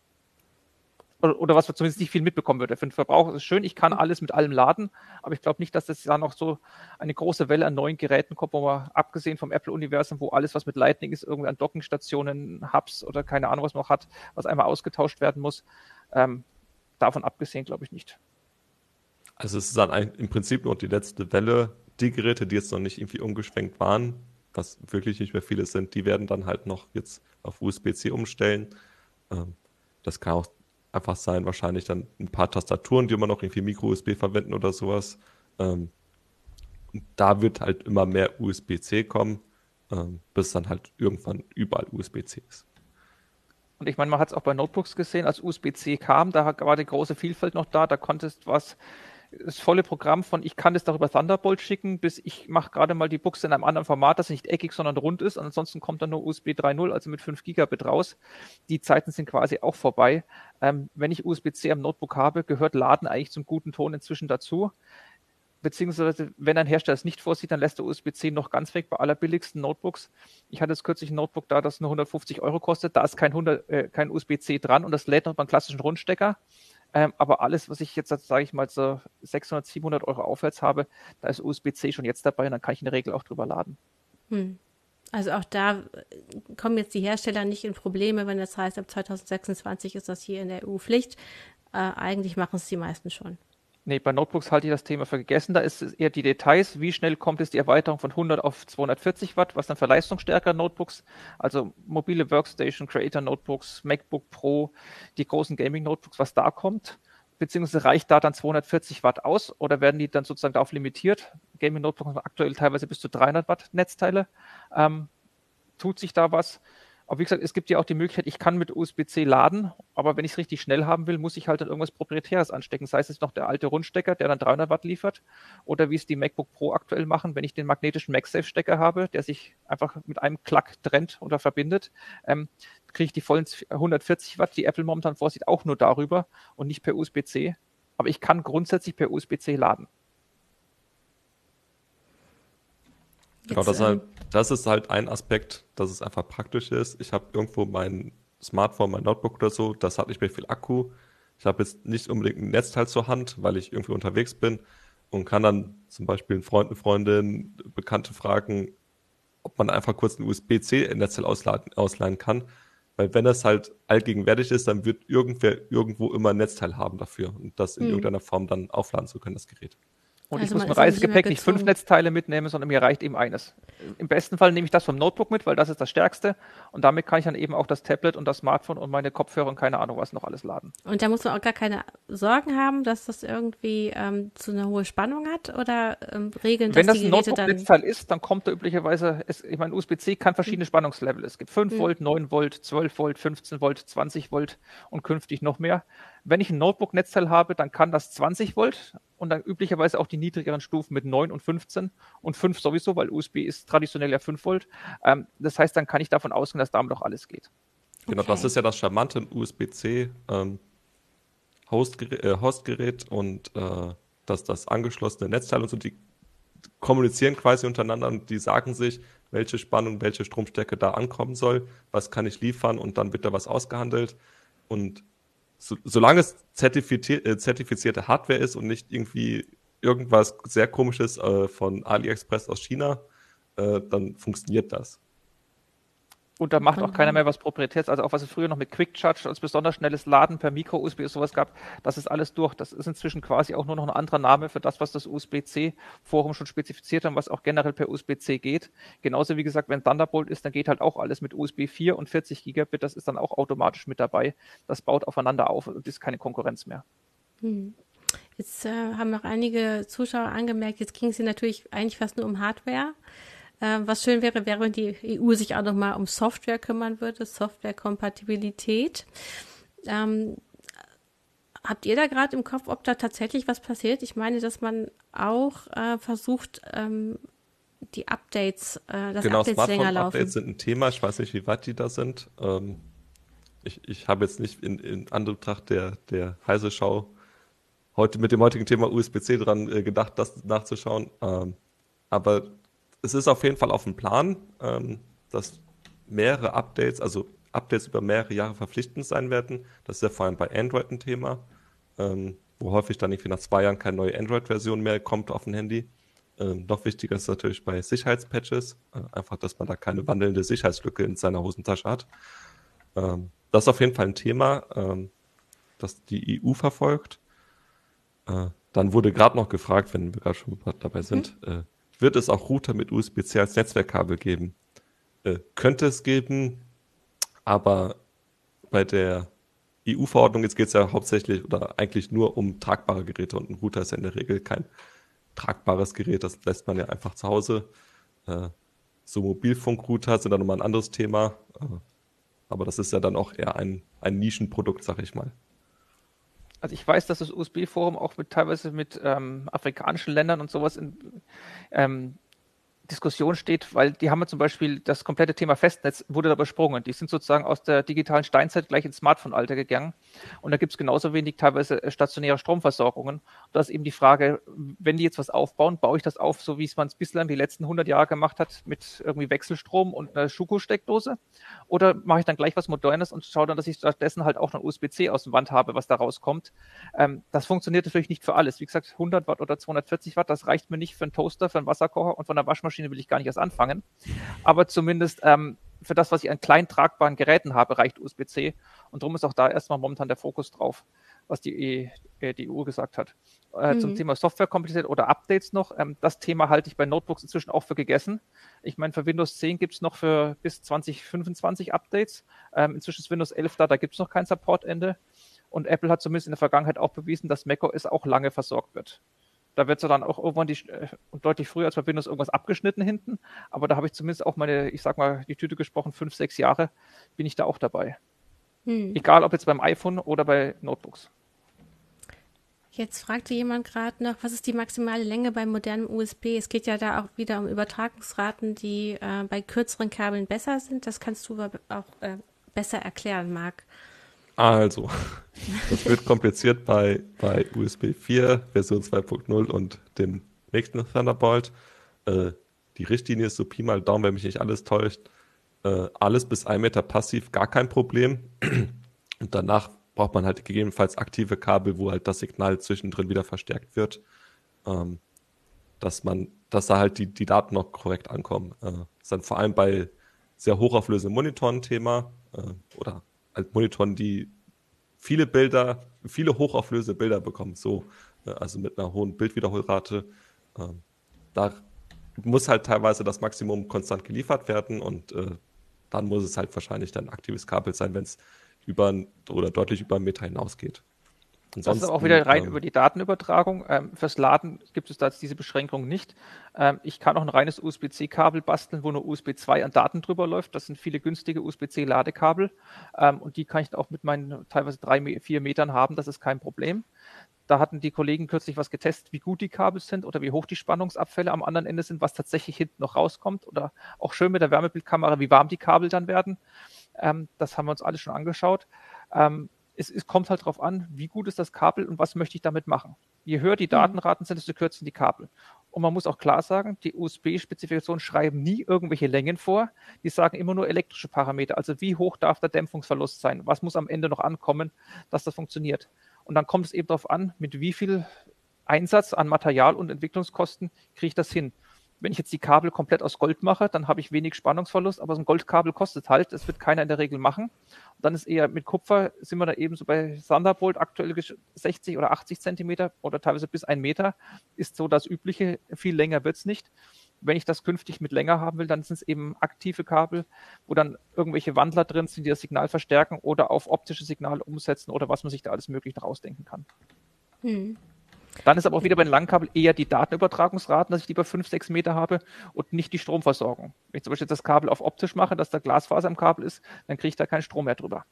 oder, was man zumindest nicht viel mitbekommen würde. Für den Verbraucher ist es schön, ich kann alles mit allem laden, aber ich glaube nicht, dass das da noch so eine große Welle an neuen Geräten kommt, wo man abgesehen vom Apple-Universum, wo alles, was mit Lightning ist, irgendwie an Dockingstationen, Hubs oder keine Ahnung, was man noch hat, was einmal ausgetauscht werden muss. Ähm, davon abgesehen glaube ich nicht. Also es ist dann im Prinzip nur die letzte Welle. Die Geräte, die jetzt noch nicht irgendwie umgeschwenkt waren, was wirklich nicht mehr viele sind, die werden dann halt noch jetzt auf USB-C umstellen. Ähm, das kann auch einfach sein, wahrscheinlich dann ein paar Tastaturen, die immer noch irgendwie Micro-USB verwenden oder sowas. Ähm, da wird halt immer mehr USB-C kommen, ähm, bis dann halt irgendwann überall USB-C ist. Und ich meine, man hat es auch bei Notebooks gesehen, als USB-C kam, da war die große Vielfalt noch da, da konntest was das volle Programm von ich kann das darüber Thunderbolt schicken, bis ich mache gerade mal die Buchse in einem anderen Format, das nicht eckig, sondern rund ist. Ansonsten kommt dann nur USB 3.0, also mit 5 Gigabit raus. Die Zeiten sind quasi auch vorbei. Ähm, wenn ich USB-C am Notebook habe, gehört Laden eigentlich zum guten Ton inzwischen dazu beziehungsweise wenn ein Hersteller es nicht vorsieht, dann lässt der USB-C noch ganz weg bei allerbilligsten Notebooks. Ich hatte jetzt kürzlich ein Notebook da, das nur 150 Euro kostet, da ist kein, äh, kein USB-C dran und das lädt noch beim klassischen Rundstecker. Ähm, aber alles, was ich jetzt, sage ich mal, so 600, 700 Euro aufwärts habe, da ist USB-C schon jetzt dabei und dann kann ich in der Regel auch drüber laden. Hm. Also auch da kommen jetzt die Hersteller nicht in Probleme, wenn das heißt, ab 2026 ist das hier in der EU Pflicht. Äh, eigentlich machen es die meisten schon. Nee, bei Notebooks halte ich das Thema für gegessen. Da ist es eher die Details. Wie schnell kommt es die Erweiterung von 100 auf 240 Watt, was dann für leistungsstärkere Notebooks, also mobile Workstation, Creator Notebooks, MacBook Pro, die großen Gaming Notebooks, was da kommt? Beziehungsweise reicht da dann 240 Watt aus oder werden die dann sozusagen darauf limitiert? Gaming Notebooks haben aktuell teilweise bis zu 300 Watt Netzteile. Ähm, tut sich da was? Aber wie gesagt, es gibt ja auch die Möglichkeit, ich kann mit USB-C laden, aber wenn ich es richtig schnell haben will, muss ich halt dann irgendwas Proprietäres anstecken. Sei es noch der alte Rundstecker, der dann 300 Watt liefert, oder wie es die MacBook Pro aktuell machen, wenn ich den magnetischen MagSafe-Stecker habe, der sich einfach mit einem Klack trennt oder verbindet, ähm, kriege ich die vollen 140 Watt, die Apple momentan vorsieht, auch nur darüber und nicht per USB-C. Aber ich kann grundsätzlich per USB-C laden. Genau, das, halt, das, ist halt ein Aspekt, dass es einfach praktisch ist. Ich habe irgendwo mein Smartphone, mein Notebook oder so, das hat nicht mehr viel Akku. Ich habe jetzt nicht unbedingt ein Netzteil zur Hand, weil ich irgendwie unterwegs bin und kann dann zum Beispiel einen Freund, eine Freundin, Bekannte fragen, ob man einfach kurz ein USB-C-Netzteil ausleihen kann. Weil wenn das halt allgegenwärtig ist, dann wird irgendwer irgendwo immer ein Netzteil haben dafür und das in hm. irgendeiner Form dann aufladen zu können, das Gerät. Und also ich muss im Reisegepäck nicht, nicht fünf Netzteile mitnehmen, sondern mir reicht eben eines. Im besten Fall nehme ich das vom Notebook mit, weil das ist das Stärkste. Und damit kann ich dann eben auch das Tablet und das Smartphone und meine Kopfhörer und keine Ahnung was noch alles laden. Und da muss man auch gar keine Sorgen haben, dass das irgendwie ähm, zu einer hohe Spannung hat oder ähm, regeln Wenn das ein Notebook-Netzteil ist, dann kommt da üblicherweise, es, ich meine, USB-C kann verschiedene mhm. Spannungslevel. Es gibt 5 mhm. Volt, 9 Volt, 12 Volt, 15 Volt, 20 Volt und künftig noch mehr. Wenn ich ein Notebook-Netzteil habe, dann kann das 20 Volt und dann üblicherweise auch die niedrigeren Stufen mit 9 und 15 und 5 sowieso, weil USB ist traditionell ja 5 Volt. Ähm, das heißt, dann kann ich davon ausgehen, dass damit auch alles geht. Genau, okay. das ist ja das charmante USB-C ähm, Hostgerät, äh, Hostgerät und äh, das, das angeschlossene Netzteil und so, die kommunizieren quasi untereinander und die sagen sich, welche Spannung, welche Stromstärke da ankommen soll, was kann ich liefern und dann wird da was ausgehandelt. Und so, solange es äh, zertifizierte Hardware ist und nicht irgendwie irgendwas sehr komisches äh, von AliExpress aus China, äh, dann funktioniert das. Und da macht auch keiner mehr was Proprietäres. Also auch was es früher noch mit Quick Charge als besonders schnelles Laden per Micro-USB sowas gab, das ist alles durch. Das ist inzwischen quasi auch nur noch ein anderer Name für das, was das USB-C-Forum schon spezifiziert hat, was auch generell per USB-C geht. Genauso wie gesagt, wenn Thunderbolt ist, dann geht halt auch alles mit USB 4 und 40 Gigabit. Das ist dann auch automatisch mit dabei. Das baut aufeinander auf und ist keine Konkurrenz mehr. Hm. Jetzt äh, haben noch einige Zuschauer angemerkt, jetzt ging es hier natürlich eigentlich fast nur um Hardware. Äh, was schön wäre, wäre, wenn die EU sich auch nochmal um Software kümmern würde, Softwarekompatibilität. Ähm, habt ihr da gerade im Kopf, ob da tatsächlich was passiert? Ich meine, dass man auch äh, versucht, ähm, die Updates, äh, dass genau, Updates länger laufen. Updates sind ein Thema. Ich weiß nicht, wie weit die da sind. Ähm, ich, ich habe jetzt nicht in, in Anbetracht der, der Heise Schau heute mit dem heutigen Thema USB-C dran äh, gedacht, das nachzuschauen. Ähm, aber es ist auf jeden Fall auf dem Plan, ähm, dass mehrere Updates, also Updates über mehrere Jahre verpflichtend sein werden. Das ist ja vor allem bei Android ein Thema, ähm, wo häufig dann irgendwie nach zwei Jahren keine neue Android-Version mehr kommt auf dem Handy. Ähm, noch wichtiger ist natürlich bei Sicherheitspatches, äh, einfach, dass man da keine wandelnde Sicherheitslücke in seiner Hosentasche hat. Ähm, das ist auf jeden Fall ein Thema, ähm, das die EU verfolgt. Äh, dann wurde gerade noch gefragt, wenn wir gerade schon dabei sind, mhm. äh, wird es auch Router mit USB-C als Netzwerkkabel geben. Äh, könnte es geben, aber bei der EU-Verordnung, jetzt geht es ja hauptsächlich oder eigentlich nur um tragbare Geräte und ein Router ist ja in der Regel kein tragbares Gerät, das lässt man ja einfach zu Hause. Äh, so Mobilfunkrouter sind dann nochmal ein anderes Thema, äh, aber das ist ja dann auch eher ein, ein Nischenprodukt, sag ich mal. Also ich weiß, dass das USB-Forum auch mit teilweise mit ähm, afrikanischen Ländern und sowas in, ähm, Diskussion steht, weil die haben ja zum Beispiel das komplette Thema Festnetz wurde da übersprungen. Die sind sozusagen aus der digitalen Steinzeit gleich ins Smartphone-Alter gegangen. Und da gibt es genauso wenig teilweise äh, stationäre Stromversorgungen. Und da ist eben die Frage, wenn die jetzt was aufbauen, baue ich das auf, so wie es man es bislang die letzten 100 Jahre gemacht hat, mit irgendwie Wechselstrom und einer Schuko-Steckdose? Oder mache ich dann gleich was Modernes und schaue dann, dass ich stattdessen halt auch noch USB-C aus dem Wand habe, was da rauskommt? Ähm, das funktioniert natürlich nicht für alles. Wie gesagt, 100 Watt oder 240 Watt, das reicht mir nicht für einen Toaster, für einen Wasserkocher und von einer Waschmaschine Waschmaschine will ich gar nicht erst anfangen. Aber zumindest ähm, für das, was ich an klein tragbaren Geräten habe, reicht USB-C. Und darum ist auch da erstmal momentan der Fokus drauf, was die, e, die EU gesagt hat. Äh, mhm. Zum Thema Softwarekomplexität oder Updates noch. Ähm, das Thema halte ich bei Notebooks inzwischen auch für gegessen. Ich meine, für Windows 10 gibt es noch für bis 2025 Updates. Ähm, inzwischen ist Windows 11 da, da gibt es noch kein Supportende. Und Apple hat zumindest in der Vergangenheit auch bewiesen, dass macOS auch lange versorgt wird. Da wird es dann auch irgendwann die, äh, deutlich früher als bei Windows irgendwas abgeschnitten hinten. Aber da habe ich zumindest auch meine, ich sag mal, die Tüte gesprochen, fünf, sechs Jahre bin ich da auch dabei. Hm. Egal ob jetzt beim iPhone oder bei Notebooks. Jetzt fragte jemand gerade noch, was ist die maximale Länge beim modernen USB? Es geht ja da auch wieder um Übertragungsraten, die äh, bei kürzeren Kabeln besser sind. Das kannst du auch äh, besser erklären, Marc. Also, das wird kompliziert bei, bei USB 4, Version 2.0 und dem nächsten Thunderbolt. Äh, die Richtlinie ist so Pi mal Daumen, wenn mich nicht alles täuscht. Äh, alles bis 1 Meter passiv, gar kein Problem. Und danach braucht man halt gegebenenfalls aktive Kabel, wo halt das Signal zwischendrin wieder verstärkt wird. Ähm, dass man, dass da halt die, die Daten noch korrekt ankommen. Äh, ist dann vor allem bei sehr hochauflösenden Monitoren Thema äh, oder Monitoren, die viele Bilder, viele hochauflösende Bilder bekommen, so, äh, also mit einer hohen Bildwiederholrate. Ähm, da muss halt teilweise das Maximum konstant geliefert werden und äh, dann muss es halt wahrscheinlich dann aktives Kabel sein, wenn es über oder deutlich über einen Meter hinausgeht. Ansonsten, das ist auch wieder rein ähm, über die Datenübertragung. Ähm, fürs Laden gibt es da jetzt diese Beschränkung nicht. Ähm, ich kann auch ein reines USB-C-Kabel basteln, wo nur USB 2 an Daten drüber läuft. Das sind viele günstige USB-C-Ladekabel. Ähm, und die kann ich auch mit meinen teilweise drei, vier Metern haben. Das ist kein Problem. Da hatten die Kollegen kürzlich was getestet, wie gut die Kabel sind oder wie hoch die Spannungsabfälle am anderen Ende sind, was tatsächlich hinten noch rauskommt. Oder auch schön mit der Wärmebildkamera, wie warm die Kabel dann werden. Ähm, das haben wir uns alles schon angeschaut. Ähm, es, es kommt halt darauf an, wie gut ist das Kabel und was möchte ich damit machen. Je höher die mhm. Datenraten sind, desto kürzer sind die Kabel. Und man muss auch klar sagen, die USB-Spezifikationen schreiben nie irgendwelche Längen vor. Die sagen immer nur elektrische Parameter. Also wie hoch darf der Dämpfungsverlust sein? Was muss am Ende noch ankommen, dass das funktioniert? Und dann kommt es eben darauf an, mit wie viel Einsatz an Material und Entwicklungskosten kriege ich das hin wenn ich jetzt die Kabel komplett aus Gold mache, dann habe ich wenig Spannungsverlust, aber so ein Goldkabel kostet halt, das wird keiner in der Regel machen. Dann ist eher mit Kupfer, sind wir da eben so bei Thunderbolt aktuell 60 oder 80 Zentimeter oder teilweise bis ein Meter, ist so das Übliche, viel länger wird es nicht. Wenn ich das künftig mit länger haben will, dann sind es eben aktive Kabel, wo dann irgendwelche Wandler drin sind, die das Signal verstärken oder auf optische Signale umsetzen oder was man sich da alles möglich noch ausdenken kann. Hm. Dann ist aber auch wieder bei den Langkabel eher die Datenübertragungsraten, dass ich lieber 5, 6 Meter habe und nicht die Stromversorgung. Wenn ich zum Beispiel das Kabel auf optisch mache, dass da Glasfaser im Kabel ist, dann kriege ich da keinen Strom mehr drüber.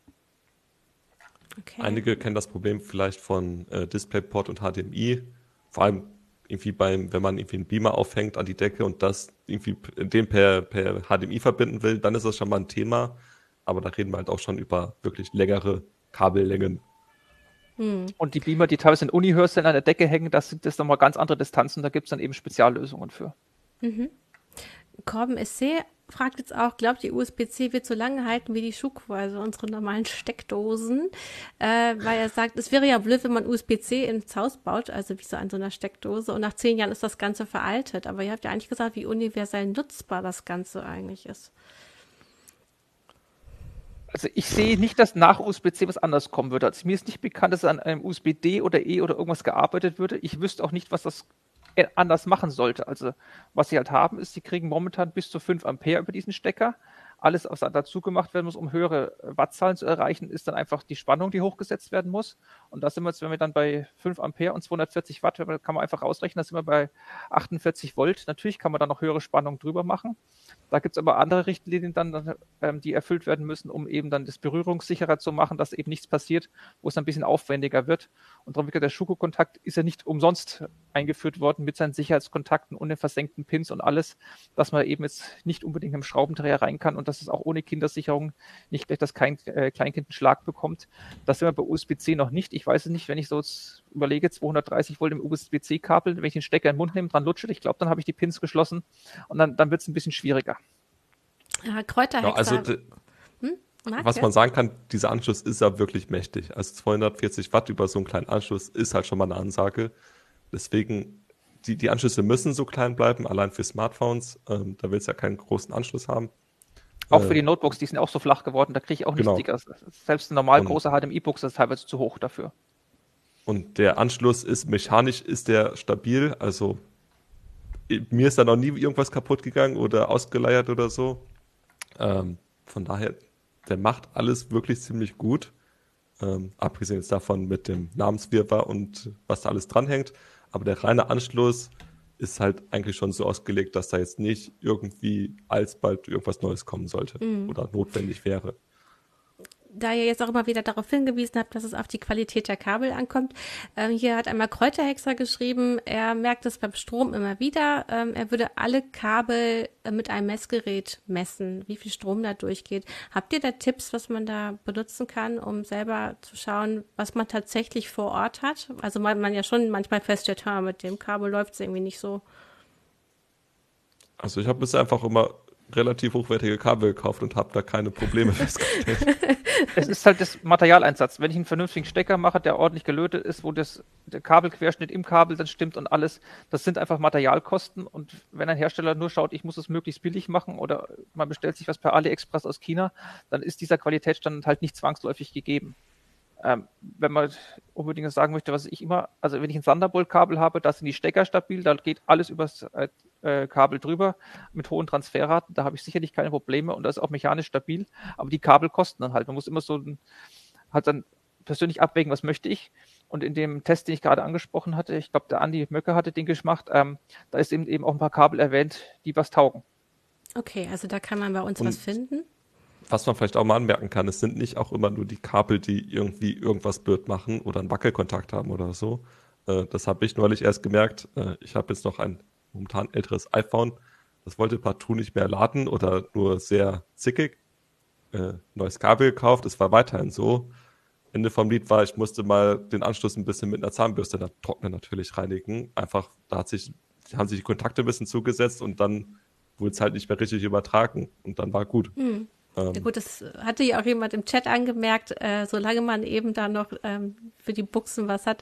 Okay. Einige kennen das Problem vielleicht von äh, DisplayPort und HDMI. Vor allem irgendwie beim, wenn man irgendwie einen Beamer aufhängt an die Decke und das irgendwie den per, per HDMI verbinden will, dann ist das schon mal ein Thema. Aber da reden wir halt auch schon über wirklich längere Kabellängen. Hm. Und die Beamer, die teilweise in Uni-Hörsälen an der Decke hängen, das sind das nochmal ganz andere Distanzen, da gibt es dann eben Speziallösungen für. Mhm. Corben SC fragt jetzt auch, glaubt ihr, USB-C wird so lange halten wie die Schuko, also unsere normalen Steckdosen? Äh, weil er sagt, es wäre ja blöd, wenn man USB-C ins Haus baut, also wie so an so einer Steckdose, und nach zehn Jahren ist das Ganze veraltet. Aber ihr habt ja eigentlich gesagt, wie universell nutzbar das Ganze eigentlich ist. Also ich sehe nicht, dass nach USB-C was anders kommen würde. Also mir ist nicht bekannt, dass an einem USB-D oder E oder irgendwas gearbeitet würde. Ich wüsste auch nicht, was das anders machen sollte. Also was sie halt haben, ist, sie kriegen momentan bis zu 5 Ampere über diesen Stecker. Alles, was dazu gemacht werden muss, um höhere Wattzahlen zu erreichen, ist dann einfach die Spannung, die hochgesetzt werden muss. Und da sind wir jetzt, wenn wir dann bei 5 Ampere und 240 Watt, kann man einfach ausrechnen, da sind wir bei 48 Volt. Natürlich kann man da noch höhere Spannung drüber machen. Da gibt es aber andere Richtlinien dann, ähm, die erfüllt werden müssen, um eben dann das berührungssicherer zu machen, dass eben nichts passiert, wo es ein bisschen aufwendiger wird. Und darum, wie der Schuko-Kontakt ist ja nicht umsonst eingeführt worden mit seinen Sicherheitskontakten und den versenkten Pins und alles, dass man eben jetzt nicht unbedingt im Schraubendreher rein kann und dass es auch ohne Kindersicherung nicht gleich das kein, äh, Kleinkind einen Schlag bekommt. Das sind wir bei USB-C noch nicht. Ich weiß es nicht, wenn ich so überlege, 230 Volt im USB-C-Kabel, wenn ich den Stecker in den Mund nehme, dran lutsche, ich glaube, dann habe ich die Pins geschlossen und dann, dann wird es ein bisschen schwieriger. Ja, Kräuterhexer. Ja, also, hm? was man sagen kann, dieser Anschluss ist ja wirklich mächtig. Also 240 Watt über so einen kleinen Anschluss ist halt schon mal eine Ansage. Deswegen, die, die Anschlüsse müssen so klein bleiben, allein für Smartphones. Ähm, da will es ja keinen großen Anschluss haben. Auch für äh, die Notebooks, die sind auch so flach geworden, da kriege ich auch nicht genau. dicker. Selbst ein normal und, großer HDMI-Books ist teilweise zu hoch dafür. Und der Anschluss ist mechanisch, ist der stabil, also mir ist da noch nie irgendwas kaputt gegangen oder ausgeleiert oder so. Ähm, von daher, der macht alles wirklich ziemlich gut. Ähm, abgesehen jetzt davon mit dem Namenswirrwarr und was da alles dranhängt. Aber der reine Anschluss ist halt eigentlich schon so ausgelegt, dass da jetzt nicht irgendwie alsbald irgendwas Neues kommen sollte mhm. oder notwendig wäre da ihr jetzt auch immer wieder darauf hingewiesen habt, dass es auf die Qualität der Kabel ankommt. Ähm, hier hat einmal Kräuterhexer geschrieben, er merkt es beim Strom immer wieder. Ähm, er würde alle Kabel äh, mit einem Messgerät messen, wie viel Strom da durchgeht. Habt ihr da Tipps, was man da benutzen kann, um selber zu schauen, was man tatsächlich vor Ort hat? Also man, man ja schon manchmal feststellt, mit dem Kabel läuft es irgendwie nicht so. Also ich habe es einfach immer relativ hochwertige Kabel gekauft und habe da keine Probleme festgestellt. es ist halt das Materialeinsatz. Wenn ich einen vernünftigen Stecker mache, der ordentlich gelötet ist, wo das, der Kabelquerschnitt im Kabel dann stimmt und alles, das sind einfach Materialkosten. Und wenn ein Hersteller nur schaut, ich muss es möglichst billig machen oder man bestellt sich was per AliExpress aus China, dann ist dieser Qualitätsstandard halt nicht zwangsläufig gegeben. Ähm, wenn man unbedingt sagen möchte, was ich immer, also wenn ich ein Thunderbolt-Kabel habe, da sind die Stecker stabil, da geht alles übers äh, äh, Kabel drüber mit hohen Transferraten, da habe ich sicherlich keine Probleme und das ist auch mechanisch stabil, aber die Kabel kosten dann halt. Man muss immer so halt dann persönlich abwägen, was möchte ich. Und in dem Test, den ich gerade angesprochen hatte, ich glaube, der Andi Möcker hatte den gemacht, ähm, da ist eben, eben auch ein paar Kabel erwähnt, die was taugen. Okay, also da kann man bei uns und was finden was man vielleicht auch mal anmerken kann, es sind nicht auch immer nur die Kabel, die irgendwie irgendwas blöd machen oder einen Wackelkontakt haben oder so. Äh, das habe ich neulich erst gemerkt. Äh, ich habe jetzt noch ein momentan älteres iPhone. Das wollte partout nicht mehr laden oder nur sehr zickig. Äh, neues Kabel gekauft, es war weiterhin so. Ende vom Lied war, ich musste mal den Anschluss ein bisschen mit einer Zahnbürste dann trocknen natürlich reinigen. Einfach, da hat sich, haben sich die Kontakte ein bisschen zugesetzt und dann wurde es halt nicht mehr richtig übertragen und dann war gut. Mhm. Ähm, ja gut, das hatte ja auch jemand im Chat angemerkt, äh, solange man eben da noch ähm, für die Buchsen was hat,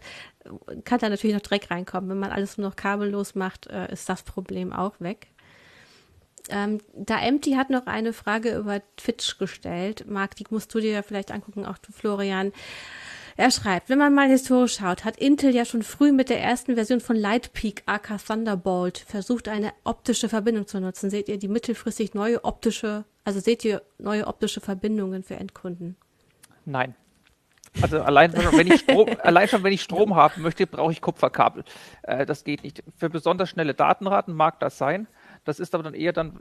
kann da natürlich noch Dreck reinkommen. Wenn man alles nur noch kabellos macht, äh, ist das Problem auch weg. Ähm, da Empty hat noch eine Frage über Twitch gestellt. Marc, die musst du dir ja vielleicht angucken, auch du, Florian. Er schreibt, wenn man mal historisch schaut, hat Intel ja schon früh mit der ersten Version von Lightpeak aka Thunderbolt versucht, eine optische Verbindung zu nutzen. Seht ihr die mittelfristig neue optische, also seht ihr neue optische Verbindungen für Endkunden? Nein. Also allein wenn ich Strom, allein schon wenn ich Strom haben möchte, brauche ich Kupferkabel. Äh, das geht nicht. Für besonders schnelle Datenraten mag das sein. Das ist aber dann eher dann,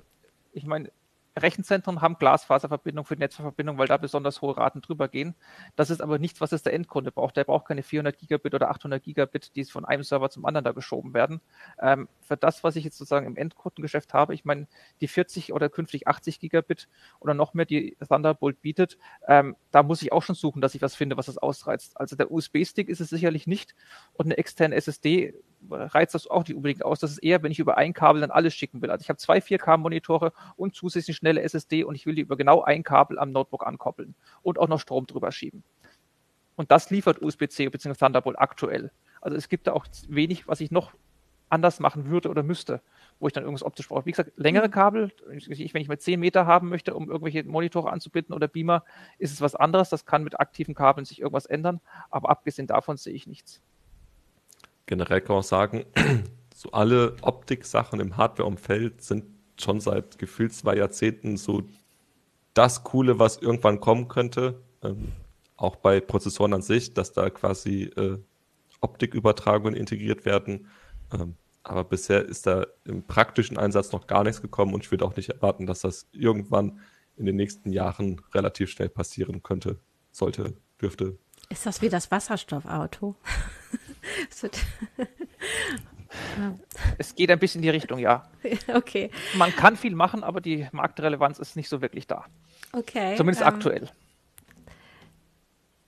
ich meine, Rechenzentren haben Glasfaserverbindung für Netzverbindung, weil da besonders hohe Raten drüber gehen. Das ist aber nichts, was es der Endkunde braucht. Der braucht keine 400 Gigabit oder 800 Gigabit, die von einem Server zum anderen da geschoben werden. Ähm, für das, was ich jetzt sozusagen im Endkundengeschäft habe, ich meine, die 40 oder künftig 80 Gigabit oder noch mehr, die Thunderbolt bietet, ähm, da muss ich auch schon suchen, dass ich was finde, was das ausreizt. Also der USB-Stick ist es sicherlich nicht und eine externe SSD reizt das auch nicht unbedingt aus. Das ist eher, wenn ich über ein Kabel dann alles schicken will. Also ich habe zwei 4K-Monitore und zusätzlich schnelle SSD und ich will die über genau ein Kabel am Notebook ankoppeln und auch noch Strom drüber schieben. Und das liefert USB-C bzw. Thunderbolt aktuell. Also es gibt da auch wenig, was ich noch anders machen würde oder müsste, wo ich dann irgendwas optisch brauche. Wie gesagt, längere. Kabel, wenn ich mal 10 Meter haben möchte, um irgendwelche Monitore anzubinden oder Beamer, ist es was anderes. Das kann mit aktiven Kabeln sich irgendwas ändern. Aber abgesehen davon sehe ich nichts generell kann man sagen, so alle Optik-Sachen im Hardware-Umfeld sind schon seit gefühlt zwei Jahrzehnten so das Coole, was irgendwann kommen könnte. Ähm, auch bei Prozessoren an sich, dass da quasi äh, Optikübertragungen integriert werden. Ähm, aber bisher ist da im praktischen Einsatz noch gar nichts gekommen und ich würde auch nicht erwarten, dass das irgendwann in den nächsten Jahren relativ schnell passieren könnte, sollte, dürfte. Ist das wie das Wasserstoffauto? es geht ein bisschen in die Richtung, ja. Okay. Man kann viel machen, aber die Marktrelevanz ist nicht so wirklich da. Okay. Zumindest ähm, aktuell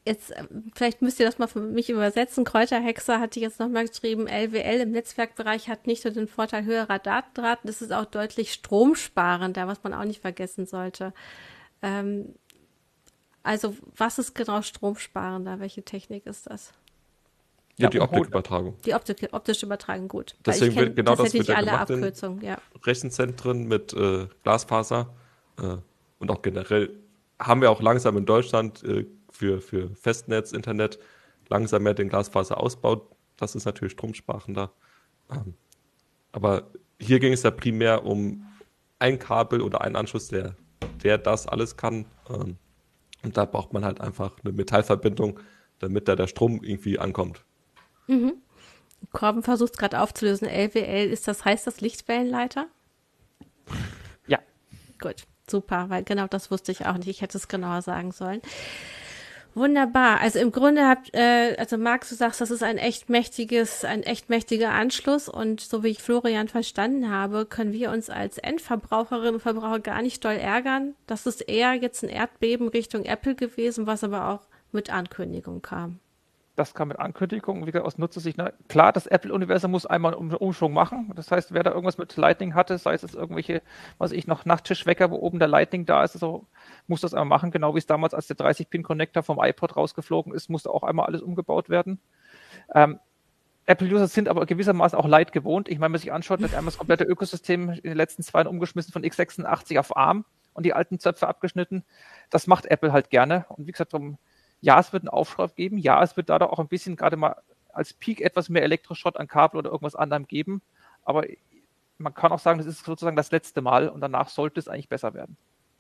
jetzt, ähm, vielleicht müsst ihr das mal für mich übersetzen. Kräuterhexer hatte jetzt nochmal geschrieben, LWL im Netzwerkbereich hat nicht nur den Vorteil höherer Datenraten, das ist auch deutlich stromsparender, was man auch nicht vergessen sollte. Ähm, also, was ist genau stromsparender? Welche Technik ist das? Ja, die Optikübertragung. Die Optik, optische Übertragung, gut. Deswegen kenn, wird genau das, das wird ja alle Abkürzungen, ja. Rechenzentren mit äh, Glasfaser äh, und auch generell haben wir auch langsam in Deutschland äh, für, für Festnetz, Internet langsam mehr den Glasfaser ausbaut. Das ist natürlich stromsparender. Ähm, aber hier ging es ja primär um ein Kabel oder einen Anschluss, der, der das alles kann. Ähm, und da braucht man halt einfach eine Metallverbindung, damit da der Strom irgendwie ankommt. Mhm. Korben versucht gerade aufzulösen. LWL, ist das, heißt das Lichtwellenleiter? Ja. Gut, super, weil genau das wusste ich auch nicht. Ich hätte es genauer sagen sollen. Wunderbar. Also im Grunde habt, äh, also Max, du sagst, das ist ein echt mächtiges, ein echt mächtiger Anschluss und so wie ich Florian verstanden habe, können wir uns als Endverbraucherinnen und Verbraucher gar nicht doll ärgern. Das ist eher jetzt ein Erdbeben Richtung Apple gewesen, was aber auch mit Ankündigung kam das kam mit Ankündigungen, wie gesagt, aus Nutzersicht. Ne? Klar, das Apple-Universum muss einmal einen Umschwung machen. Das heißt, wer da irgendwas mit Lightning hatte, sei es jetzt irgendwelche, was ich noch Nachttischwecker, wo oben der Lightning da ist, also muss das einmal machen, genau wie es damals, als der 30-Pin-Connector vom iPod rausgeflogen ist, musste auch einmal alles umgebaut werden. Ähm, Apple-User sind aber gewissermaßen auch Light gewohnt. Ich meine, wenn man sich anschaut, hat einmal das komplette Ökosystem in den letzten zwei Jahren umgeschmissen von x86 auf ARM und die alten Zöpfe abgeschnitten. Das macht Apple halt gerne. Und wie gesagt, darum ja, es wird einen Aufschrei geben. Ja, es wird dadurch auch ein bisschen gerade mal als Peak etwas mehr Elektroschrott an Kabel oder irgendwas anderem geben. Aber man kann auch sagen, das ist sozusagen das letzte Mal und danach sollte es eigentlich besser werden.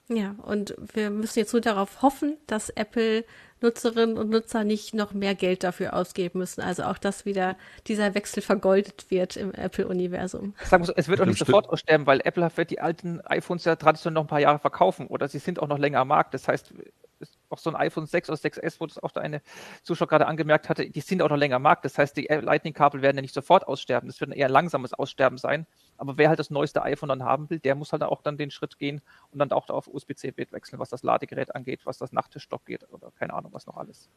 Ja, und wir müssen jetzt nur darauf hoffen, dass Apple-Nutzerinnen und Nutzer nicht noch mehr Geld dafür ausgeben müssen. Also auch, dass wieder dieser Wechsel vergoldet wird im Apple-Universum. Sagen wir so, es wird auch nicht sofort aussterben, weil Apple wird die alten iPhones ja traditionell noch ein paar Jahre verkaufen oder sie sind auch noch länger am Markt. Das heißt, auch so ein iPhone 6 oder 6S, wo das auch da eine Zuschauer gerade angemerkt hatte, die sind auch noch länger am Markt. Das heißt, die Lightning-Kabel werden ja nicht sofort aussterben. Das wird ein eher langsames Aussterben sein. Aber wer halt das neueste iPhone dann haben will, der muss halt auch dann den Schritt gehen und dann auch auf USB-C wechseln, was das Ladegerät angeht, was das Nachttischstock geht oder keine Ahnung, was noch alles.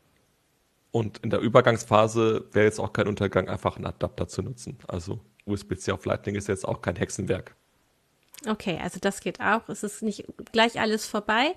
Und in der Übergangsphase wäre jetzt auch kein Untergang, einfach einen Adapter zu nutzen. Also USB-C auf Lightning ist jetzt auch kein Hexenwerk. Okay, also das geht auch. Es ist nicht gleich alles vorbei.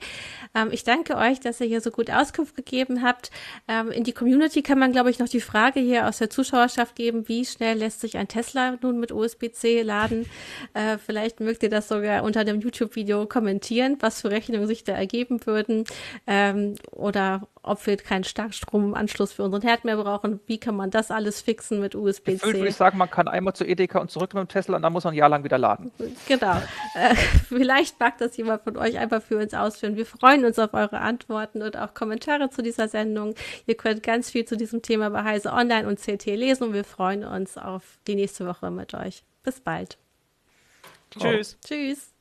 Ähm, ich danke euch, dass ihr hier so gut Auskunft gegeben habt. Ähm, in die Community kann man, glaube ich, noch die Frage hier aus der Zuschauerschaft geben, wie schnell lässt sich ein Tesla nun mit USB-C laden? Äh, vielleicht mögt ihr das sogar unter dem YouTube-Video kommentieren, was für Rechnungen sich da ergeben würden. Ähm, oder ob wir keinen Starkstromanschluss für unseren Herd mehr brauchen. Wie kann man das alles fixen mit USB-C? Ich würde sagen, man kann einmal zu Edeka und zurück mit dem Tesla und dann muss man ein Jahr lang wieder laden. Genau. Äh, vielleicht mag das jemand von euch einfach für uns ausführen. Wir freuen uns auf eure Antworten und auch Kommentare zu dieser Sendung. Ihr könnt ganz viel zu diesem Thema bei Heise Online und CT lesen und wir freuen uns auf die nächste Woche mit euch. Bis bald. Tschüss. Tschüss.